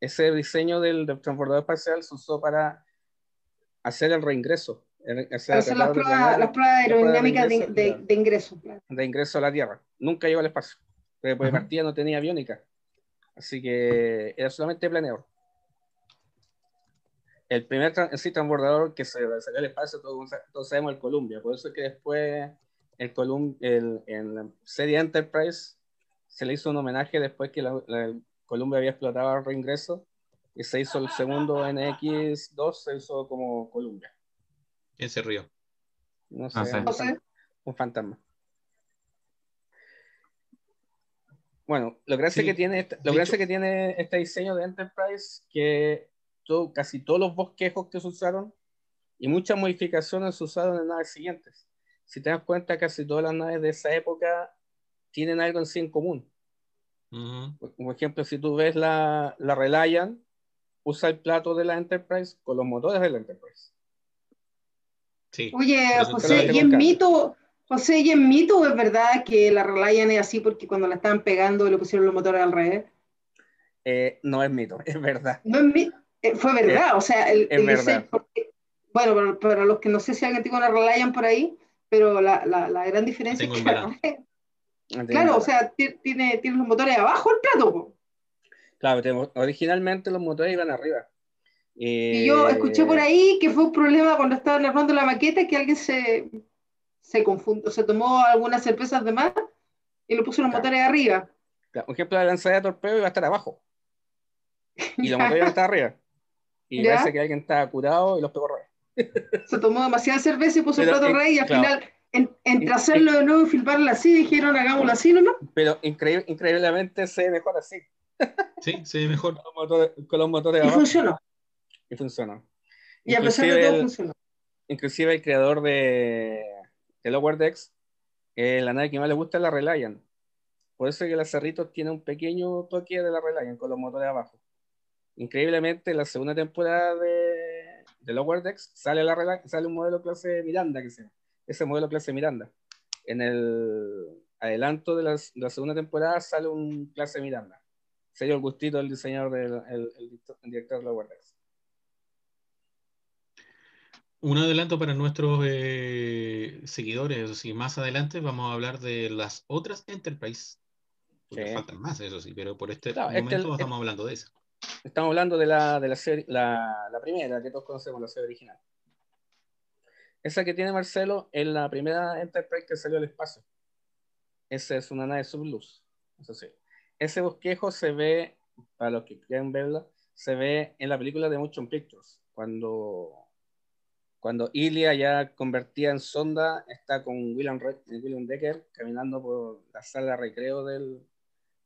Ese diseño del, del transbordador espacial se usó para hacer el reingreso. el- hacer las pruebas, planear las pruebas aerodinámicas de, ingreso, de- de ingreso. de ingreso a la Tierra. Nunca llegó al espacio. Porque por partida no tenía aviónica. Así que era solamente planeador. El primer tran- sí, transbordador que se salió al espacio, todos, todos sabemos el Columbia. Por eso es que después el, Colum el, en la serie Enterprise se le hizo un homenaje después que la, la- el Columbia había explotado al reingreso y se hizo el segundo NX2, se hizo como Columbia. ¿Quién se rió? No sé, No fan- un fantasma. Bueno, lo gracia Sí. que tiene este, lo De gracia hecho- que tiene este diseño de Enterprise que todo, casi todos los bosquejos que se usaron y muchas modificaciones se usaron en naves siguientes. Si te das cuenta, casi todas las naves de esa época tienen algo en sí en común. Ujú. Por, por ejemplo, si tú ves la, la Reliant, usa el plato de la Enterprise con los motores de la Enterprise. Sí. Oye, José, y en cambio. mito, José, y en mito es verdad que la Reliant es así porque cuando la estaban pegando le pusieron los motores al revés. Eh, no es mito, es verdad. No es mi- eh, fue verdad, o sea, el, es el verdad. porque- bueno, para, para los que no sé si alguien tiene una Reliant por ahí, pero la, la, la gran diferencia Tengo es que. Claro, o sea, ti- tiene, tiene los motores abajo el plato. po. Claro, tenemos- originalmente los motores iban arriba. Y Eh, yo escuché por ahí que fue un problema cuando estaban armando la maqueta que alguien se, se confundió, se tomó algunas cervezas de más y le puso los Claro. motores arriba. Por ejemplo, la lanzadera de torpedo iba a estar abajo y los motores iban a estar arriba. Y Ya. parece que alguien estaba curado y los pegó rey. Se tomó demasiada cerveza y puso el Pero, plato eh, rey y al claro. final, en- entre Eh, hacerlo de nuevo y filmarla así, dijeron hagámoslo así, ¿no? Pero increíble- increíblemente se ve mejor así, Sí, se ve mejor. con los motores, con los motores Y abajo. funcionó. Y funcionó. Y a pesar de Inclusive todo el- funcionó. inclusive el creador de, de Lower Decks, eh, la nave que más le gusta es la Reliant. Por eso es que la Cerritos tiene un pequeño toque de la Reliant con los motores abajo. Increíblemente, en la segunda temporada de, Lower Decks sale, la, sale un modelo clase Miranda, que se llama. Ese modelo clase Miranda. En el adelanto de la, segunda temporada sale un clase Miranda. Se el gustito del diseñador del el, el el director de Lower Decks. Un adelanto para nuestros eh, seguidores, eso sí, más adelante vamos a hablar de las otras Enterprise. Porque Sí. faltan más, eso sí, pero por este Claro, este momento el- estamos hablando de eso. Estamos hablando de la, de la serie, la, la primera que todos conocemos, la serie original. Esa que tiene Marcelo es la primera Enterprise que salió al espacio. Esa es una nave subluz. Eso sí. Ese bosquejo se ve, para los que quieran verla, se ve en la película de Motion Pictures. Cuando, cuando Ilia ya convertida en sonda, está con William, Re- William Decker caminando por la sala de recreo del,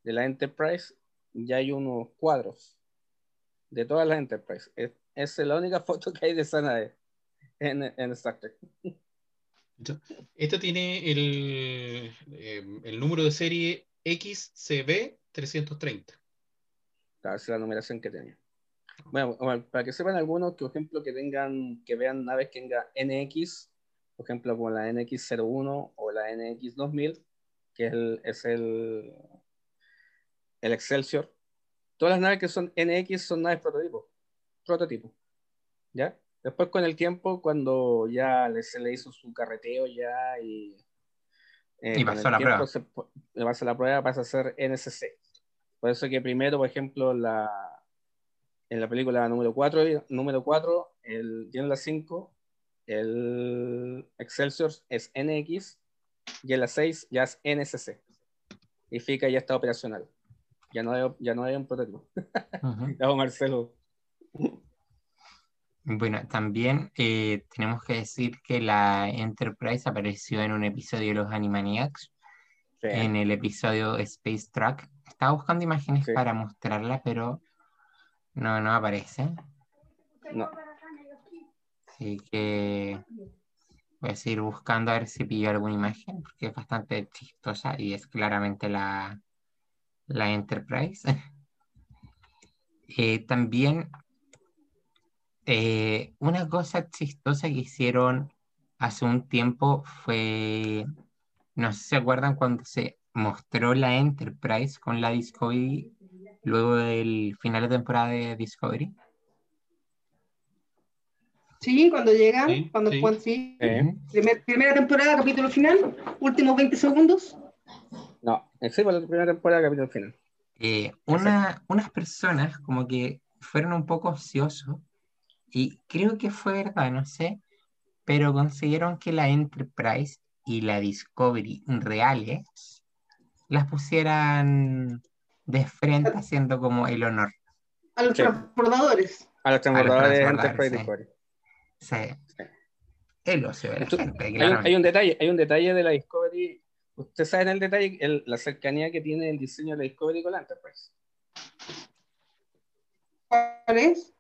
de la Enterprise. Ya hay unos cuadros de todas las Enterprise. Es, es la única foto que hay de esa nave en, en Star Trek. Esta tiene el, eh, el número de serie XCB330. Claro, esa es la numeración que tenía. Bueno, bueno, para que sepan algunos, que por ejemplo que tengan, que vean naves que tenga NX, por ejemplo como la NX01 o la NX2000, que es el, es el, el Excelsior. Todas las naves que son NX son naves prototipo. Prototipo. ¿Ya? Después con el tiempo, cuando ya se le hizo su carreteo ya y... eh, Y pasó la tiempo prueba. se pasa la prueba, pasa a ser NSC. Por eso que primero, por ejemplo, la, en la película número 4, número 4 el tiene la 5, el Excelsior es NX y en la 6 ya es NSC. Significa ya está operacional. Ya no hay, ya no hay un prototipo. Ya, Marcelo. Bueno, también eh, tenemos que decir que la Enterprise apareció en un episodio de los Animaniacs, Sí. en el episodio Space Truck. Estaba buscando imágenes Sí. para mostrarla, pero no, no aparece. No. Así que voy a seguir buscando a ver si pillo alguna imagen, porque es bastante chistosa y es claramente la, la Enterprise. Eh, también eh, una cosa chistosa que hicieron hace un tiempo fue, no sé si se acuerdan cuando se mostró la Enterprise con la Discovery luego del final de temporada de Discovery. Sí, cuando llegan, Sí, cuando sí. cuando- sí. Eh, Primer- primera temporada, capítulo final, últimos 20 segundos. No, sí, por la primera temporada, capítulo final. Eh, una- unas personas como que fueron un poco ociosos y creo que fue verdad, no sé, pero consiguieron que la Enterprise y la Discovery reales las pusieran de frente haciendo como el honor. A los Sí. transbordadores. A los transbordadores transbordadores, Enterprise sí. Discovery. O sea, el ocio de la Tú- gente, Hay hay un detalle, hay un detalle de la Discovery. Ustedes saben el detalle, el- la cercanía que tiene el diseño de la Discovery con la Enterprise. ¿Cuál es?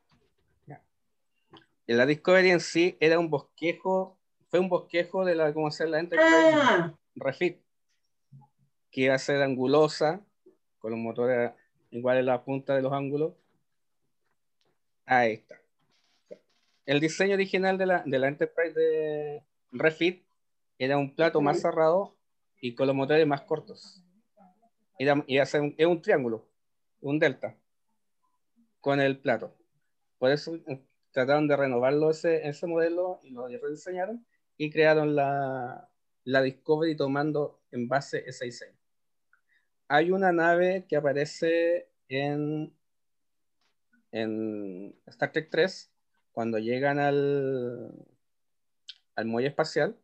La Discovery en sí era un bosquejo, fue un bosquejo de la, cómo hacer la Enterprise Ah, Refit, que iba a ser angulosa, con los motores iguales en la punta de los ángulos. Ahí está. El diseño original de la, de la Enterprise de Refit era un plato más cerrado y con los motores más cortos. Era, a ser un, era un triángulo, un delta, con el plato. Por eso eh, trataron de renovarlo ese, ese modelo y lo rediseñaron y crearon la, la Discovery tomando en base ese diseño. Hay una nave que aparece en, Star Trek 3 cuando llegan al, al muelle espacial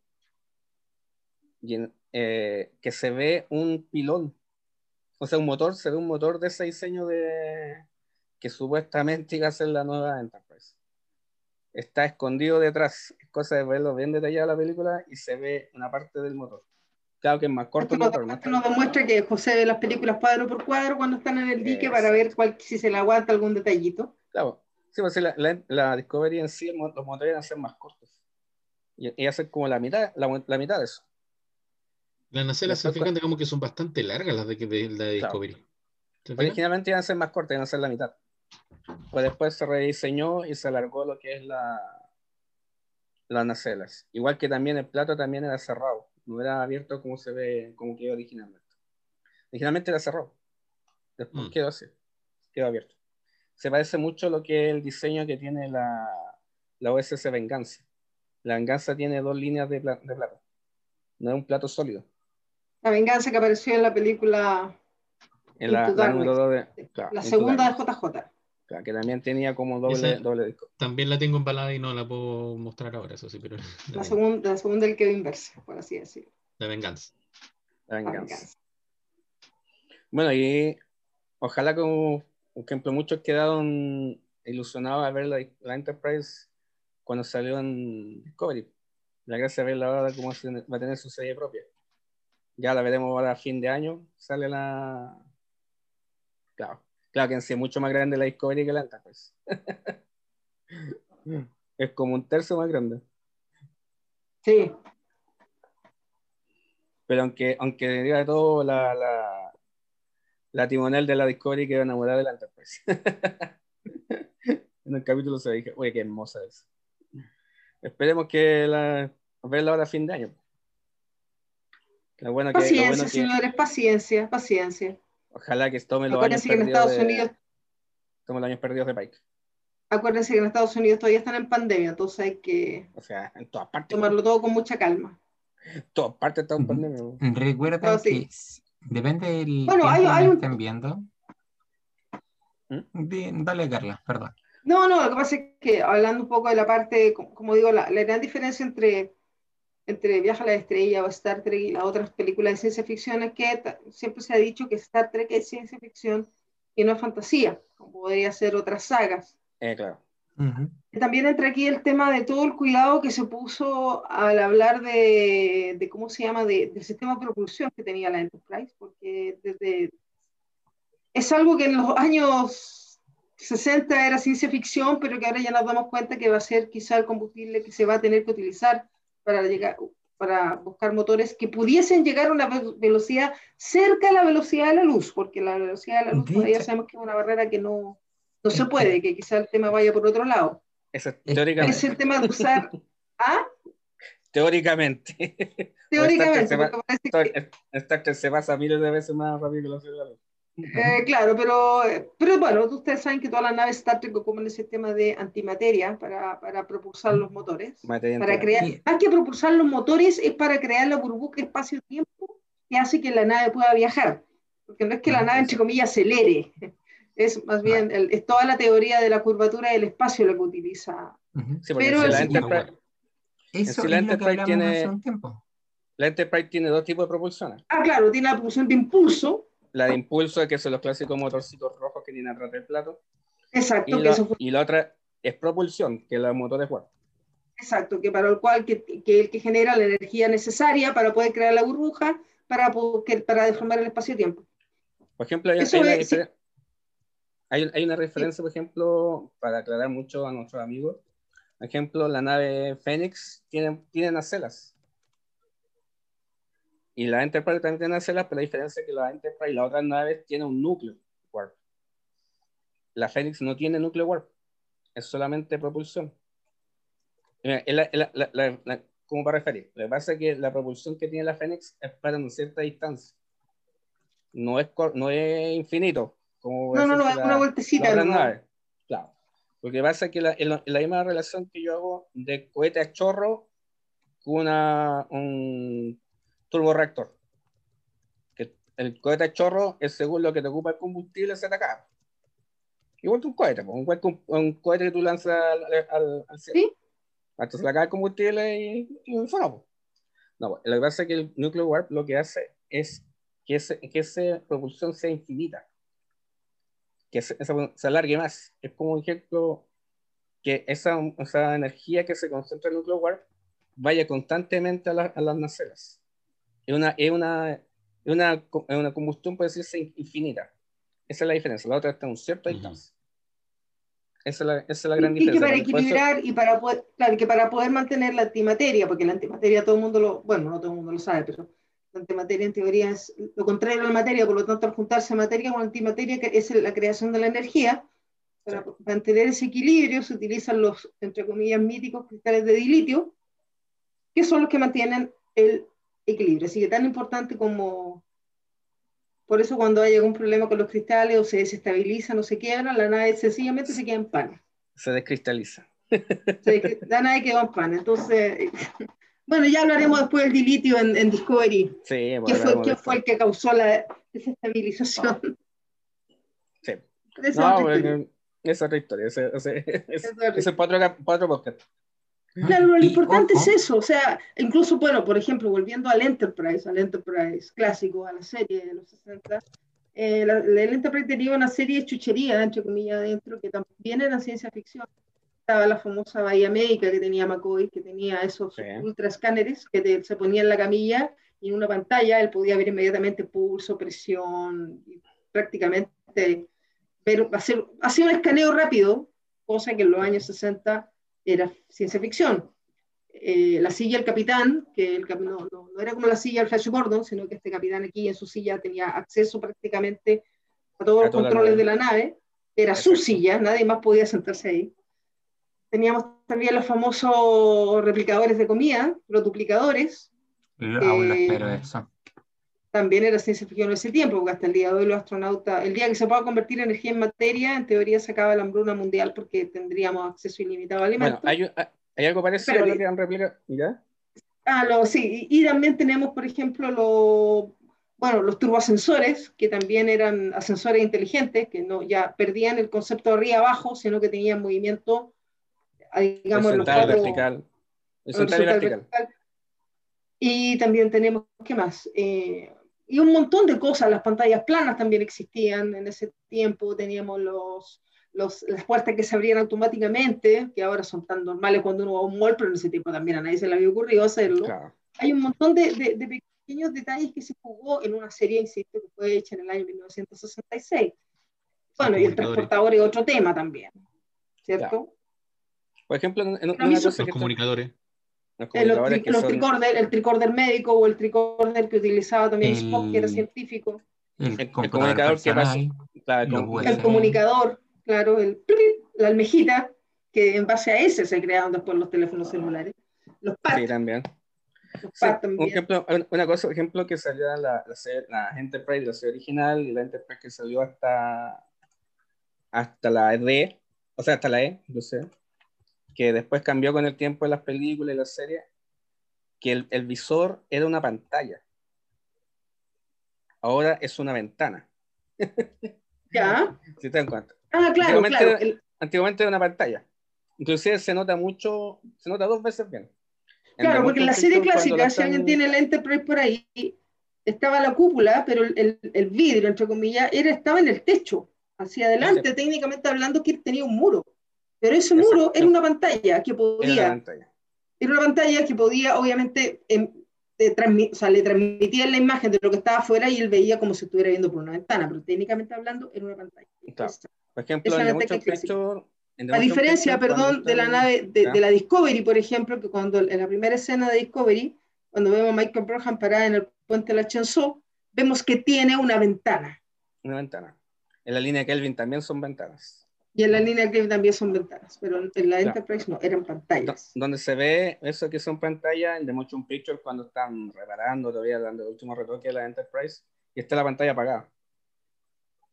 y eh, que se ve un pilón, o sea, un motor, se ve un motor de ese diseño de que supuestamente iba a ser la nueva Enterprise. Está escondido detrás, es cosa de verlo bien detallado la película y se ve una parte del motor. Claro que es más corto esto nos, motor, más esto nos demuestra que José ve las películas cuadro por cuadro cuando están en el dique para ver cuál, si se le aguanta algún detallito. Claro, sí, pues la, la- la Discovery en sí, los motores iban a ser más cortos. Y, y hacer como la mitad, la, la mitad de eso. Las nacelas se fijan, digamos que son bastante largas las de, que- de Discovery. Originalmente iban a ser más cortas, iban a ser la mitad. Pues después se rediseñó y se alargó lo que es la las nacelas. Igual que también el plato también era cerrado, no era abierto como se ve, como quedó originalmente. Originalmente era cerrado. Después Mm. quedó así, quedó abierto. Se parece mucho a lo que es el diseño que tiene la, la OSS Venganza. La Venganza tiene dos líneas de, pla- de plato. No es un plato sólido. La venganza que apareció en la película, En la, la número de, claro, la segunda de. JJ. Que también tenía como doble, Esa- doble disco. También la tengo embalada y no la puedo mostrar ahora, eso sí, pero La segunda, la segunda del quedó inversa, por así decirlo. la venganza. La La venganza. Bueno, y ojalá como, por ejemplo, muchos quedaron ilusionados a ver la, la Enterprise cuando salió en Discovery. La gracia de verla ahora cómo va a tener su serie propia. Ya la veremos ahora a fin de año. Sale la. Claro, claro que en sí es mucho más grande la Discovery que la Enterprise. es como un tercio más grande. Sí, Pero aunque, aunque diga de todo, la, la, la timonel de la Discovery quedó enamorada de la Enterprise. en el capítulo se dije, oye, qué hermosa es. Esperemos que la, verla ahora a fin de año. Lo bueno que, lo paciencia, bueno que señores, paciencia, paciencia. Ojalá que tome los años Acuérdense que en Estados de, Unidos, tome los años perdidos de Pike. acuérdense que en Estados Unidos todavía están en pandemia, entonces hay que O sea, en todas partes. tomarlo todo con mucha calma. En todas partes está un Ujú. pandemia. Recuerden sí. que depende del Bueno, hay- hay un- estén viendo. ¿Mm? Dale, Carla, perdón. No, no, lo que pasa es que hablando un poco de la parte, como como digo, la, la gran diferencia entre entre Viaja a la Estrella o Star Trek y las otras películas de ciencia ficción es que siempre se ha dicho que Star Trek es ciencia ficción y no es fantasía, como podría ser otras sagas. Eh, claro. También entra aquí el tema de todo el cuidado que se puso al hablar de, de ¿cómo se llama?, de, del sistema de propulsión que tenía la Enterprise, porque desde, es algo que en los años 60 era ciencia ficción, pero que ahora ya nos damos cuenta que va a ser quizá el combustible que se va a tener que utilizar para, llegar, para buscar motores que pudiesen llegar a una velocidad cerca a la velocidad de la luz, porque la velocidad de la luz ya sabemos que es una barrera que no, no se puede, que quizá el tema vaya por otro lado. Eso, teóricamente. Es el tema de usar... ¿Ah? Teóricamente. Teóricamente. Star Trek se pasa miles de veces más rápido que la velocidad de la luz. Eh, claro, pero, pero bueno, ustedes saben que todas las naves Star Trek ocupan el sistema de antimateria para, para propulsar los motores. para crear, más que propulsar los motores es para crear la burbuja espacio-tiempo que hace que la nave pueda viajar. Porque no es que la nave, entre comillas, acelere, es más bien es toda la teoría de la curvatura del espacio lo que utiliza. pero la Enterprise, Eso la Enterprise tiene, La Enterprise tiene dos tipos de propulsión. Ah, claro, tiene la propulsión de impulso, la de impulso, que son los clásicos motorcitos rojos que tienen atrás del plato. Exacto. Y, la, y la otra es propulsión, que es los motores warp. Exacto, que para el cual que, que, el que genera la energía necesaria para poder crear la burbuja, para, para deformar el espacio-tiempo. Por ejemplo, hay, hay, una sí. hay, hay, una referencia, por ejemplo, para aclarar mucho a nuestros amigos. Por ejemplo, la nave Fénix tiene, tiene nacelas. Y la Enterprise también tiene celdas, pero la diferencia es que la Enterprise y las otras naves tienen un núcleo warp. La Phoenix no tiene núcleo warp, es solamente propulsión. ¿Cómo para referir? Lo que pasa es que la propulsión que tiene la Phoenix es para una cierta distancia. No es, no es infinito. Como no, no, no, es una vueltecita. La Claro. Porque pasa que la, en, la, misma relación que yo hago de cohete a chorro con una, un, turborreactor. Que el cohete chorro es según lo que te ocupa el combustible acaba. Igual que un cohete, un, cohete, un cohete que tú lanzas al, al, cielo. ¿Sí? Entonces le acaba el combustible y, y No, lo que pasa es que el núcleo warp lo que hace es que, ese, que esa propulsión sea infinita. Que se, se alargue más. Es como un ejemplo que esa, esa energía que se concentra en el núcleo warp vaya constantemente a, a las nacelas es una, es una, una, una combustión, puede decirse, infinita. Esa es la diferencia. La otra está en un cierto distancia. Esa es la, esa es la gran diferencia. Y que para equilibrar y para poder, claro, que para poder mantener la antimateria, porque la antimateria todo el mundo lo, bueno, no todo el mundo lo sabe, pero la antimateria en teoría es lo contrario a la materia, por lo tanto al juntarse materia con antimateria que es la creación de la energía, para mantener ese equilibrio se utilizan los, entre comillas, míticos cristales de dilitio, que son los que mantienen el equilibrio. Así que tan importante como... Por eso cuando hay algún problema con los cristales o se desestabilizan o se quiebran, la nave sencillamente se queda en pan. Se descristaliza. la nave quedó en pan. Entonces, bueno, ya hablaremos después del dilitio en, Discovery. Sí, ¿Qué fue, ¿Qué fue el que causó la desestabilización? Sí. no, bueno, es otra historia. Ese, ese, ese, ese, cuatro, cuatro podcasts. Claro, lo importante es eso, o sea, incluso, bueno, por ejemplo, volviendo al Enterprise, al Enterprise clásico, a la serie de los 60, eh, el Enterprise tenía una serie de chucherías, entre comillas, adentro, que también era ciencia ficción. Estaba la famosa Bahía Médica que tenía McCoy, que tenía esos ultra escáneres que se ponía en la camilla y en una pantalla él podía ver inmediatamente pulso, presión, y prácticamente ver, hacer, hacía un escaneo rápido, cosa que en los años 60 era ciencia ficción. Eh, la silla del capitán, que el, no, no, no, era como la silla del Flash Gordon, sino que este capitán aquí en su silla tenía acceso prácticamente a todos los controles de la nave, era su silla, nadie más podía sentarse ahí. Teníamos también los famosos replicadores de comida, los duplicadores. Aún eh, espero eso. También era ciencia ficción en ese tiempo, porque hasta el día de hoy los astronautas, el día que se pueda convertir energía en materia, en teoría se acaba la hambruna mundial porque tendríamos acceso ilimitado a alimentos. Bueno, hay, hay algo parecido a lo que han replicado, ¿ya? Ah, lo, sí, y, también tenemos, por ejemplo, los bueno, los turboascensores, que también eran ascensores inteligentes, que no ya perdían el concepto de arriba abajo, sino que tenían movimiento, digamos, el vertical. El vertical. Y también tenemos, ¿qué más? Eh, y un montón de cosas, las pantallas planas también existían en ese tiempo, teníamos los, los, las puertas que se abrían automáticamente, que ahora son tan normales cuando uno va a un mall, pero en ese tiempo también a nadie se le había ocurrido hacerlo. Claro. Hay un montón de, de, de pequeños detalles que se jugó en una serie, insisto, que fue hecha en el año 1966. Bueno, y el transportador es otro tema también, ¿cierto? Claro. Por ejemplo, en, en una cosa Los que comunicadores. Eh, los, tri- que los son- tricorder, el tricorder médico o el tricorder que utilizaba también El- Spock, que era científico, El, comunicador que claro, como- el comunicador, claro, el plip, la almejita, que en base a ese se crearon después los teléfonos celulares, los pads, sí, también. los Sí, pads un también. ejemplo, una cosa, por ejemplo, que salió en la, la, la Enterprise, la serie original, y la Enterprise que salió hasta, hasta la D, o sea, hasta la E, no sé, que después cambió con el tiempo de las películas y las series, que el, el visor era una pantalla. Ahora es una ventana, ¿Ya? si te das cuenta. Ah, claro, Antiguamente- claro. el- Antiguamente era una pantalla. Inclusive se nota mucho, se nota dos veces bien. En Claro, porque en la serie clásica, la si alguien están- tiene el Enterprise por ahí, estaba la cúpula, pero el, el- el vidrio, entre comillas, era, estaba en el techo, hacia adelante, técnicamente hablando, que tenía un muro. Pero ese muro Exacto. era una pantalla que Era podía, pantalla. era una pantalla que podía, obviamente, em, eh, o sea, le transmitía la imagen de lo que estaba afuera y él veía como si estuviera viendo por una ventana, pero técnicamente hablando, era una pantalla. Claro. Por ejemplo, en. Picture- en The A diferencia, Picture, perdón, de la nave, de, de la Discovery, por ejemplo, que cuando en la primera escena de Discovery, cuando vemos a Michael Brohan parada en el puente de la Chanceau, vemos que tiene una ventana. Una ventana. En la línea Kelvin también son ventanas. Y en la línea que también son ventanas, pero en la Claro. Enterprise no, eran pantallas. Donde se ve eso que son pantallas en The Motion Picture cuando están reparando todavía, dando el último retoque a la Enterprise, y está la pantalla apagada.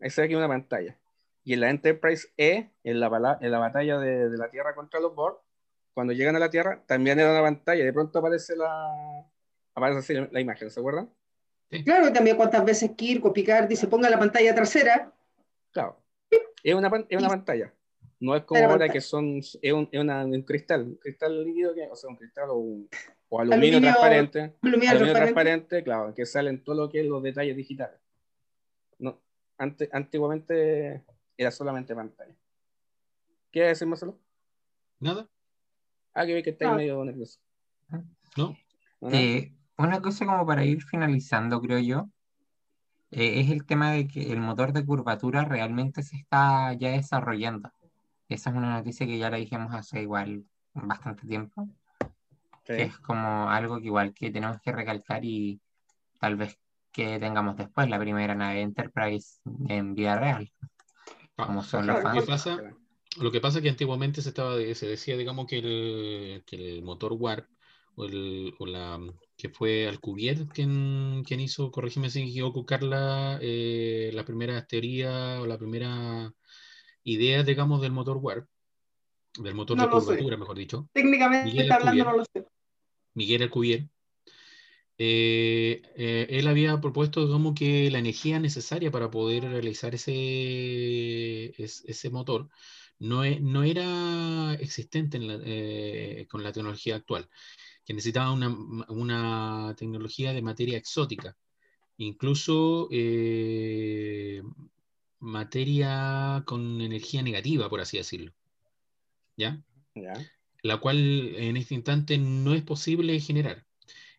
Ahí se ve que hay una pantalla. Y en la Enterprise E, en la, en la batalla de, de la Tierra contra los Borg, cuando llegan a la Tierra, también era una pantalla, y de pronto aparece la, aparece así la imagen, ¿se acuerdan? Claro, y también cuántas veces Kirk o Picard dice ponga la pantalla trasera. Claro. Es una, es una Y- pantalla. No es como ahora pantalla. que son, es un, es una- un cristal, un cristal líquido, que, o sea, un cristal o, un- o aluminio, Aluminio- transparente. Aluminio Aluminio transparente. transparente, claro, que salen todo lo que es los detalles digitales. No, ante, antiguamente era solamente pantalla. ¿Qué iba a decir, Marcelo? ¿Nada? Ah, que vi que estáis Ah. medio nervioso. ¿No? ¿No, no? Eh, una cosa como para ir finalizando, creo yo, eh, es el tema de que el motor de curvatura realmente se está ya desarrollando. Esa es una noticia que ya la dijimos hace igual bastante tiempo, Sí. que es como algo que igual que tenemos que recalcar y tal vez que tengamos después la primera nave Enterprise en vida real, Ah, como son los Claro, ¿Qué fans. pasa? Lo que pasa es que antiguamente se, estaba, se decía, digamos, que el, que el motor Warp o, el, o la que fue Alcubierre quien, quien hizo, corrígeme si me equivoco, Carla, eh, la primera teoría o la primera idea, digamos, del motor Warp, del motor No de lo sé. curvatura, mejor dicho, Técnicamente Miguel está hablando, no lo sé. Miguel Alcubierre. Eh, eh, él había propuesto como que la energía necesaria para poder realizar ese, es- ese motor no, e- no era existente en la- eh, con la tecnología actual, que necesitaba una, una tecnología de materia exótica, incluso eh, materia con energía negativa, por así decirlo. ¿Ya? Ya. la cual en este instante no es posible generar.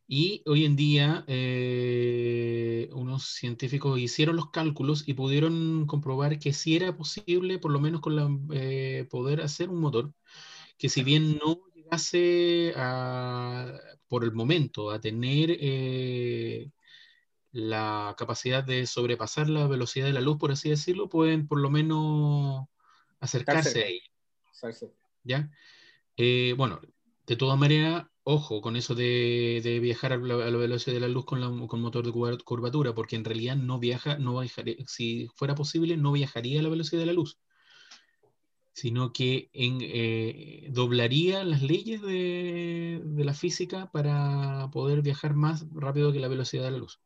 Y hoy en día eh, unos científicos hicieron los cálculos y pudieron comprobar que sí era posible, por lo menos con la, eh, poder hacer un motor que si bien no llegase a, por el momento a tener eh, la capacidad de sobrepasar la velocidad de la luz, por así decirlo, pueden por lo menos acercarse cerca. a ella. ¿ya? Eh, bueno, de todas maneras, ojo con eso de, de viajar a la, a la velocidad de la luz con, la- con motor de curva- curvatura, porque en realidad no viaja, no viajaría, si fuera posible, no viajaría a la velocidad de la luz, sino que en, eh, doblaría las leyes de, de la física para poder viajar más rápido que la velocidad de la luz.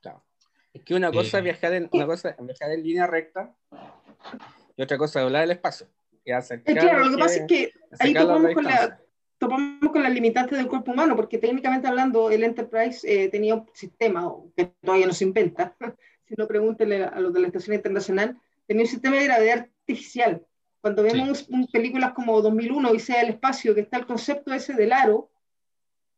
Claro. Es que una cosa Eh. es viajar en, una cosa es viajar en línea recta y otra cosa es doblar el espacio. Y Eh, acercar claro, lo que pasa es que ahí la topamos con la, topamos con las limitantes del cuerpo humano, porque técnicamente hablando, el Enterprise eh, tenía un sistema que todavía no se inventa, si no pregúntenle a los de la Estación Internacional, tenía un sistema de gravedad artificial. Cuando vemos películas como 2001, y sea el Espacio, que está el concepto ese del aro,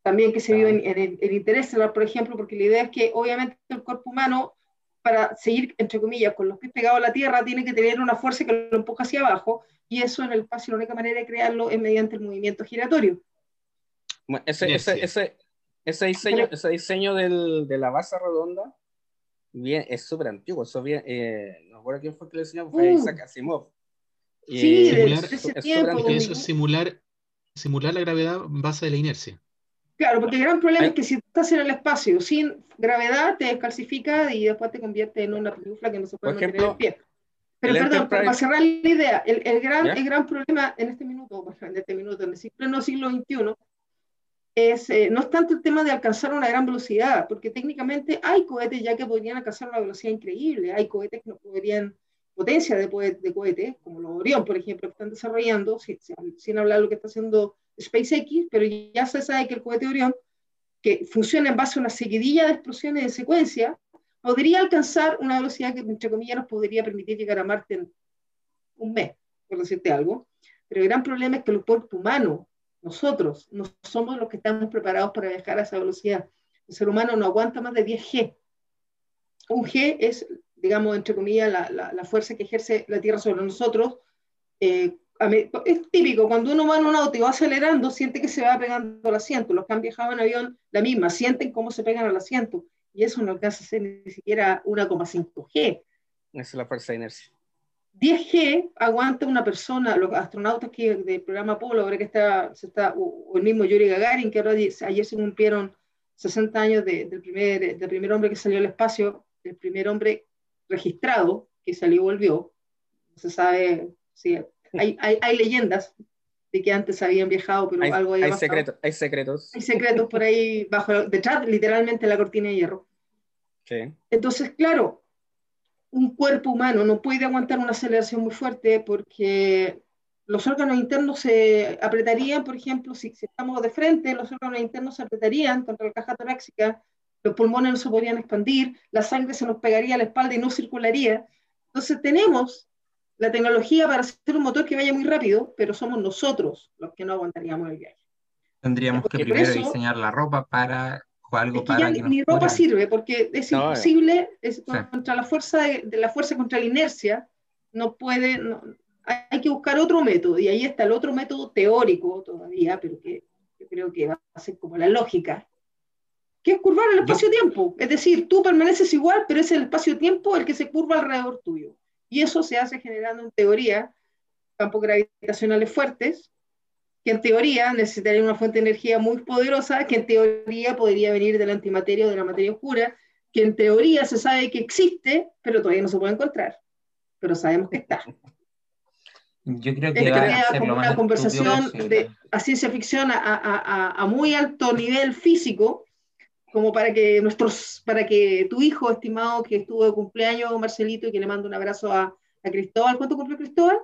también que se vio en, en, en Interestelar, por ejemplo, porque la idea es que obviamente el cuerpo humano, para seguir, entre comillas, con los pies pegados a la Tierra, tiene que tener una fuerza que lo empuja hacia abajo, y eso en el espacio la única manera de crearlo es mediante el movimiento giratorio. ese, ese, ese, ese, diseño, ese diseño del, de la base redonda bien, es súper antiguo. Eso bien, eh, no recuerdo quién fue que lo diseñó, fue uh. Isaac Asimov. Sí, simular, ese tiempo, eso es simular, simular la gravedad en base de la inercia. Claro, porque el gran problema es que si estás en el espacio sin gravedad, te descalcifica y después te convierte en una película que no se puede Por ejemplo, mantener en pie. Pero perdón, para cerrar la idea, el, el gran, el gran problema en este minuto, en este minuto, en el siglo, siglo XXI, es, eh, no es tanto el tema de alcanzar una gran velocidad, porque técnicamente hay cohetes ya que podrían alcanzar una velocidad increíble, hay cohetes que no podrían, potencia de, de cohetes, como los Orión, por ejemplo, que están desarrollando, sin, sin hablar de lo que está haciendo SpaceX, pero ya se sabe que el cohete Orión, que funciona en base a una seguidilla de explosiones de secuencia, podría alcanzar una velocidad que, entre comillas, nos podría permitir llegar a Marte en un mes, por decirte algo. Pero el gran problema es que el cuerpo humano, nosotros, no somos los que estamos preparados para viajar a esa velocidad. El ser humano no aguanta más de 10 G. Un G es, digamos, entre comillas, la, la, la fuerza que ejerce la Tierra sobre nosotros. Eh, es típico, cuando uno va en un auto y va acelerando, siente que se va pegando al asiento. Los que han viajado en avión, la misma, sienten cómo se pegan al asiento y eso no alcanza a ser ni siquiera 1,5G. Esa es la fuerza de inercia. 10G aguanta una persona, los astronautas que del programa Apolo, ahora que está, se está o, el mismo Yuri Gagarin, que ahora, ayer se cumplieron 60 años del, primer, del primer hombre que salió al espacio, el primer hombre registrado que salió y volvió. No se sabe si hay, hay, hay leyendas de que antes habían viajado, pero algo hay secretos, hay secretos. Hay secretos por ahí bajo, detrás, literalmente la cortina de hierro. Entonces, claro, un cuerpo humano no puede aguantar una aceleración muy fuerte porque los órganos internos se apretarían, por ejemplo, si, estamos de frente, los órganos internos se apretarían contra la caja torácica, los pulmones no se podrían expandir, la sangre se nos pegaría a la espalda y no circularía. Entonces tenemos la tecnología para hacer un motor que vaya muy rápido, pero somos nosotros los que no aguantaríamos el viaje. Tendríamos que primero diseñar la ropa para algo para ni ropa sirve porque es imposible es contra la fuerza de, la fuerza contra la inercia no puede hay que buscar otro método y ahí está el otro método teórico todavía pero que yo creo que va a ser como la lógica que es curvar el espacio-tiempo. Es decir tú permaneces igual pero es el espacio-tiempo el que se curva alrededor tuyo. Y eso se hace generando en teoría campos gravitacionales fuertes que en teoría necesitaría una fuente de energía muy poderosa, que en teoría podría venir de la antimateria o de la materia oscura, que en teoría se sabe que existe, pero todavía no se puede encontrar, pero sabemos que está. Yo creo que va a ser como una conversación de a ciencia ficción a, a, a, muy alto nivel físico, como para que nuestros, para que tu hijo estimado que estuvo de cumpleaños, Marcelito, y que le mando un abrazo a, a Cristóbal, ¿cuánto cumplió Cristóbal?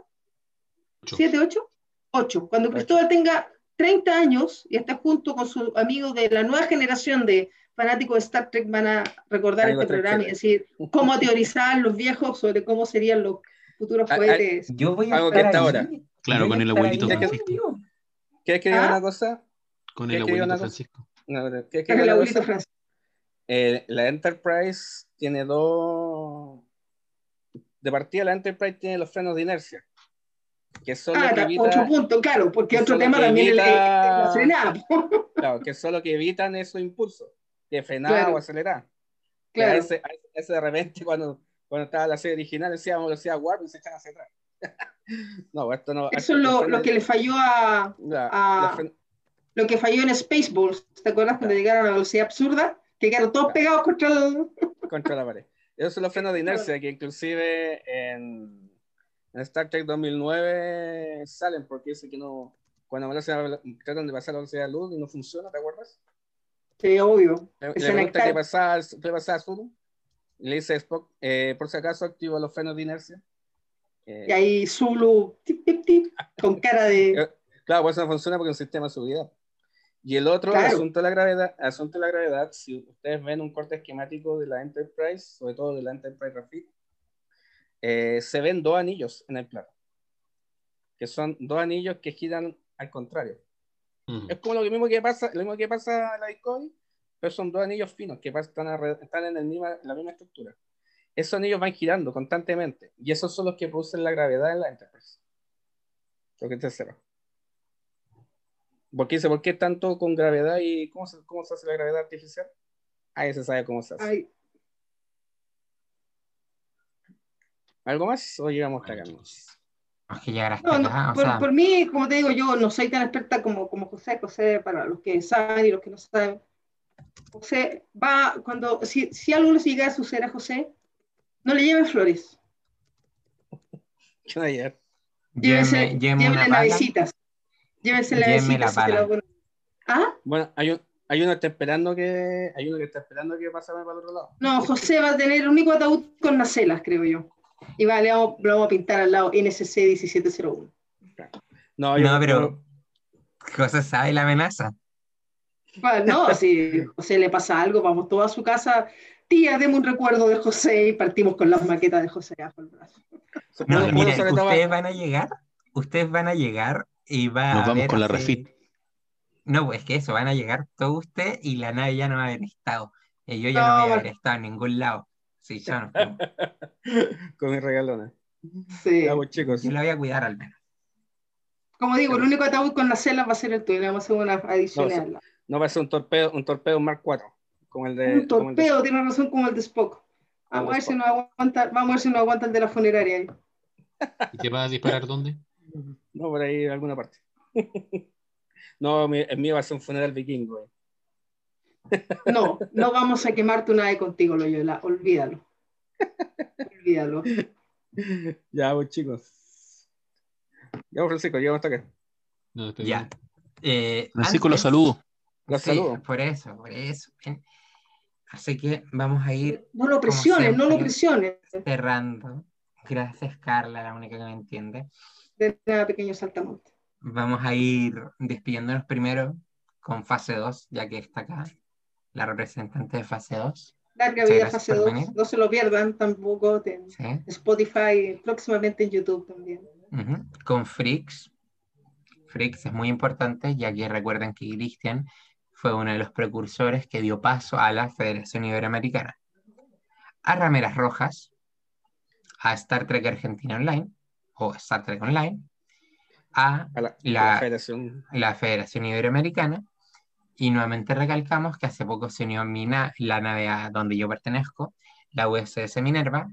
¿Siete, ocho? 8. Cuando Cristóbal tenga 30 años y esté junto con sus amigos de la nueva generación de fanáticos de Star Trek, van a recordar este programa y decir cómo teorizar los viejos sobre cómo serían los futuros ah, ah, cohetes. Yo voy a Algo estar ahora. Claro, con el abuelito Francisco. ¿Quieres que diga una cosa? Con el abuelito Francisco. ¿Qué el abuelito Francisco? Eh, la Enterprise tiene dos. De partida, la Enterprise tiene los frenos de inercia que solo ah, que evita, otro punto, claro, porque otro tema también es la frenada. Claro, que solo que evitan esos impulsos, que frenar o acelerar. Claro. Ese, ese, de repente cuando, cuando estaba la serie original decíamos velocidad warp y se echan hacia atrás. no, esto no. Eso es lo, lo, que le falló a, a lo que falló en Spaceballs. ¿Te acuerdas cuando llegaron a la velocidad absurda? Que quedaron todos pegados contra, el... contra la pared. Esos son los frenos de inercia que inclusive en en Star Trek 2009 salen porque dice que no, cuando tratan de pasar la velocidad de luz y no funciona, ¿te acuerdas? Sí, obvio. Le, le pregunta qué pasaba, qué a Zulu. Le dice Spock, eh, por si acaso activo los frenos de inercia. Eh, y ahí Zulu, tip, tip, tip, con cara de... Claro, pues no funciona porque es un sistema de seguridad. Y el otro, el Claro. asunto de la gravedad, asunto de la gravedad, si ustedes ven un corte esquemático de la Enterprise, sobre todo de la Enterprise Rapid, eh, se ven dos anillos en el plano, que son dos anillos que giran al contrario. Mm. Es como lo mismo que pasa, lo mismo que pasa en la Discovery, pero son dos anillos finos que están, están en el misma- la misma estructura. Esos anillos van girando constantemente y esos son los que producen la gravedad en la Enterprise. Lo que te sepa. Porque dice, ¿por qué tanto con gravedad y cómo se, cómo se hace la gravedad artificial? Ahí se sabe cómo se hace. Ay, ¿Algo más o llegamos hasta acá? Hasta no, no, acá, por, sea, por mí, como te digo, yo no soy tan experta como, como José. José, para los que saben y los que no saben, José va, cuando, si, si algo le llega a suceder a José, no le lleven flores, ¿Qué una llévenle navecitas, Llévenme la la ponen. ¿Ah? Bueno, hay, un, hay uno que está esperando que hay uno que está esperando que pasame para el otro lado. No, José va a tener el único ataúd con nacelas, creo yo. Y va, le vamos, lo vamos a pintar al lado NSC 1701. No, yo- No, pero José sabe la amenaza. Bueno, no, si José le pasa algo, vamos todos a su casa. Tía, deme un recuerdo de José y partimos con las maquetas de José bajo el brazo. No, miren, ustedes van a llegar, ustedes van a llegar y va a Nos vamos con la así- refit. No, pues que eso, van a llegar todos ustedes y la nave ya no va a haber estado. Y yo ya No, no voy a haber estado en ningún lado. Sí, yo no. yo con mi regalona. Sí. Ya, pues, chicos. la voy a cuidar al menos. Como digo, el único ataúd con nacelas va a ser el tuyo. Le vamos a hacer una adición No. No va a ser un torpedo, un torpedo Mark 4. Como el de. Un como el de- torpedo, tiene razón, como el de Spock. Vamos a ver si nos aguanta, vamos a ver si nos aguanta el de la funeraria. ahí. ¿Y te vas a disparar dónde? No, por ahí en alguna parte. no, mi- el mío va a ser un funeral vikingo. eh. No, no vamos a quemar tu nave contigo, Loyola. Olvídalo. Olvídalo. Ya, pues chicos. Ya, Francisco, llegamos hasta acá. No, te- Ya. Eh, Francisco, los antes- saludo. Los Sí, saludo. por eso, por eso. Bien. Así que vamos a ir No lo presiones, no lo presiones. cerrando. Gracias, Carla, la única que me entiende. De nada, pequeño saltamonte. Vamos a ir despidiéndonos primero con fase 2, ya que está acá la representante de fase 2. Larga vida fase por 2. venir. No se lo pierdan tampoco. En ¿sí? Spotify, próximamente en YouTube también. Con Freaks. Freaks es muy importante, ya que recuerden que Cristian fue uno de los precursores que dio paso a la Federación Iberoamericana. A Rameras Rojas, a Star Trek Argentina Online, o Star Trek Online, a A la, a La- la Federación. la Federación Iberoamericana, y nuevamente recalcamos que hace poco se unió a mi na- la nave a donde yo pertenezco, la USS Minerva,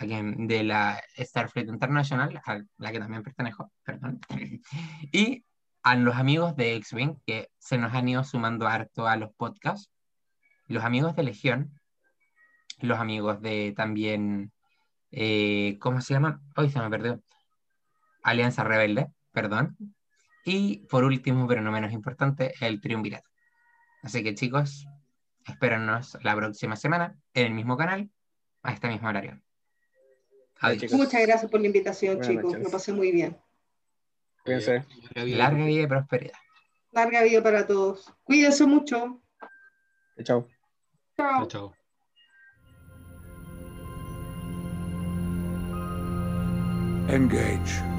la que, de la Starfleet International, a la que también pertenezco, perdón, y a los amigos de X-Wing, que se nos han ido sumando harto a los podcasts, los amigos de Legión, los amigos de también, eh, ¿cómo se llaman? Hoy se me perdió. Alianza Rebelde, perdón. Y por último, pero no menos importante, el Triunvirato. Así que chicos, espérennos la próxima semana en el mismo canal, a este mismo horario. Adiós. Muchas gracias por la invitación, Buenas chicos. noches. Lo pasé muy bien. Cuídense. Larga vida. Larga vida y prosperidad. Larga vida para todos. Cuídense mucho. Chao. Chao, chao. Engage.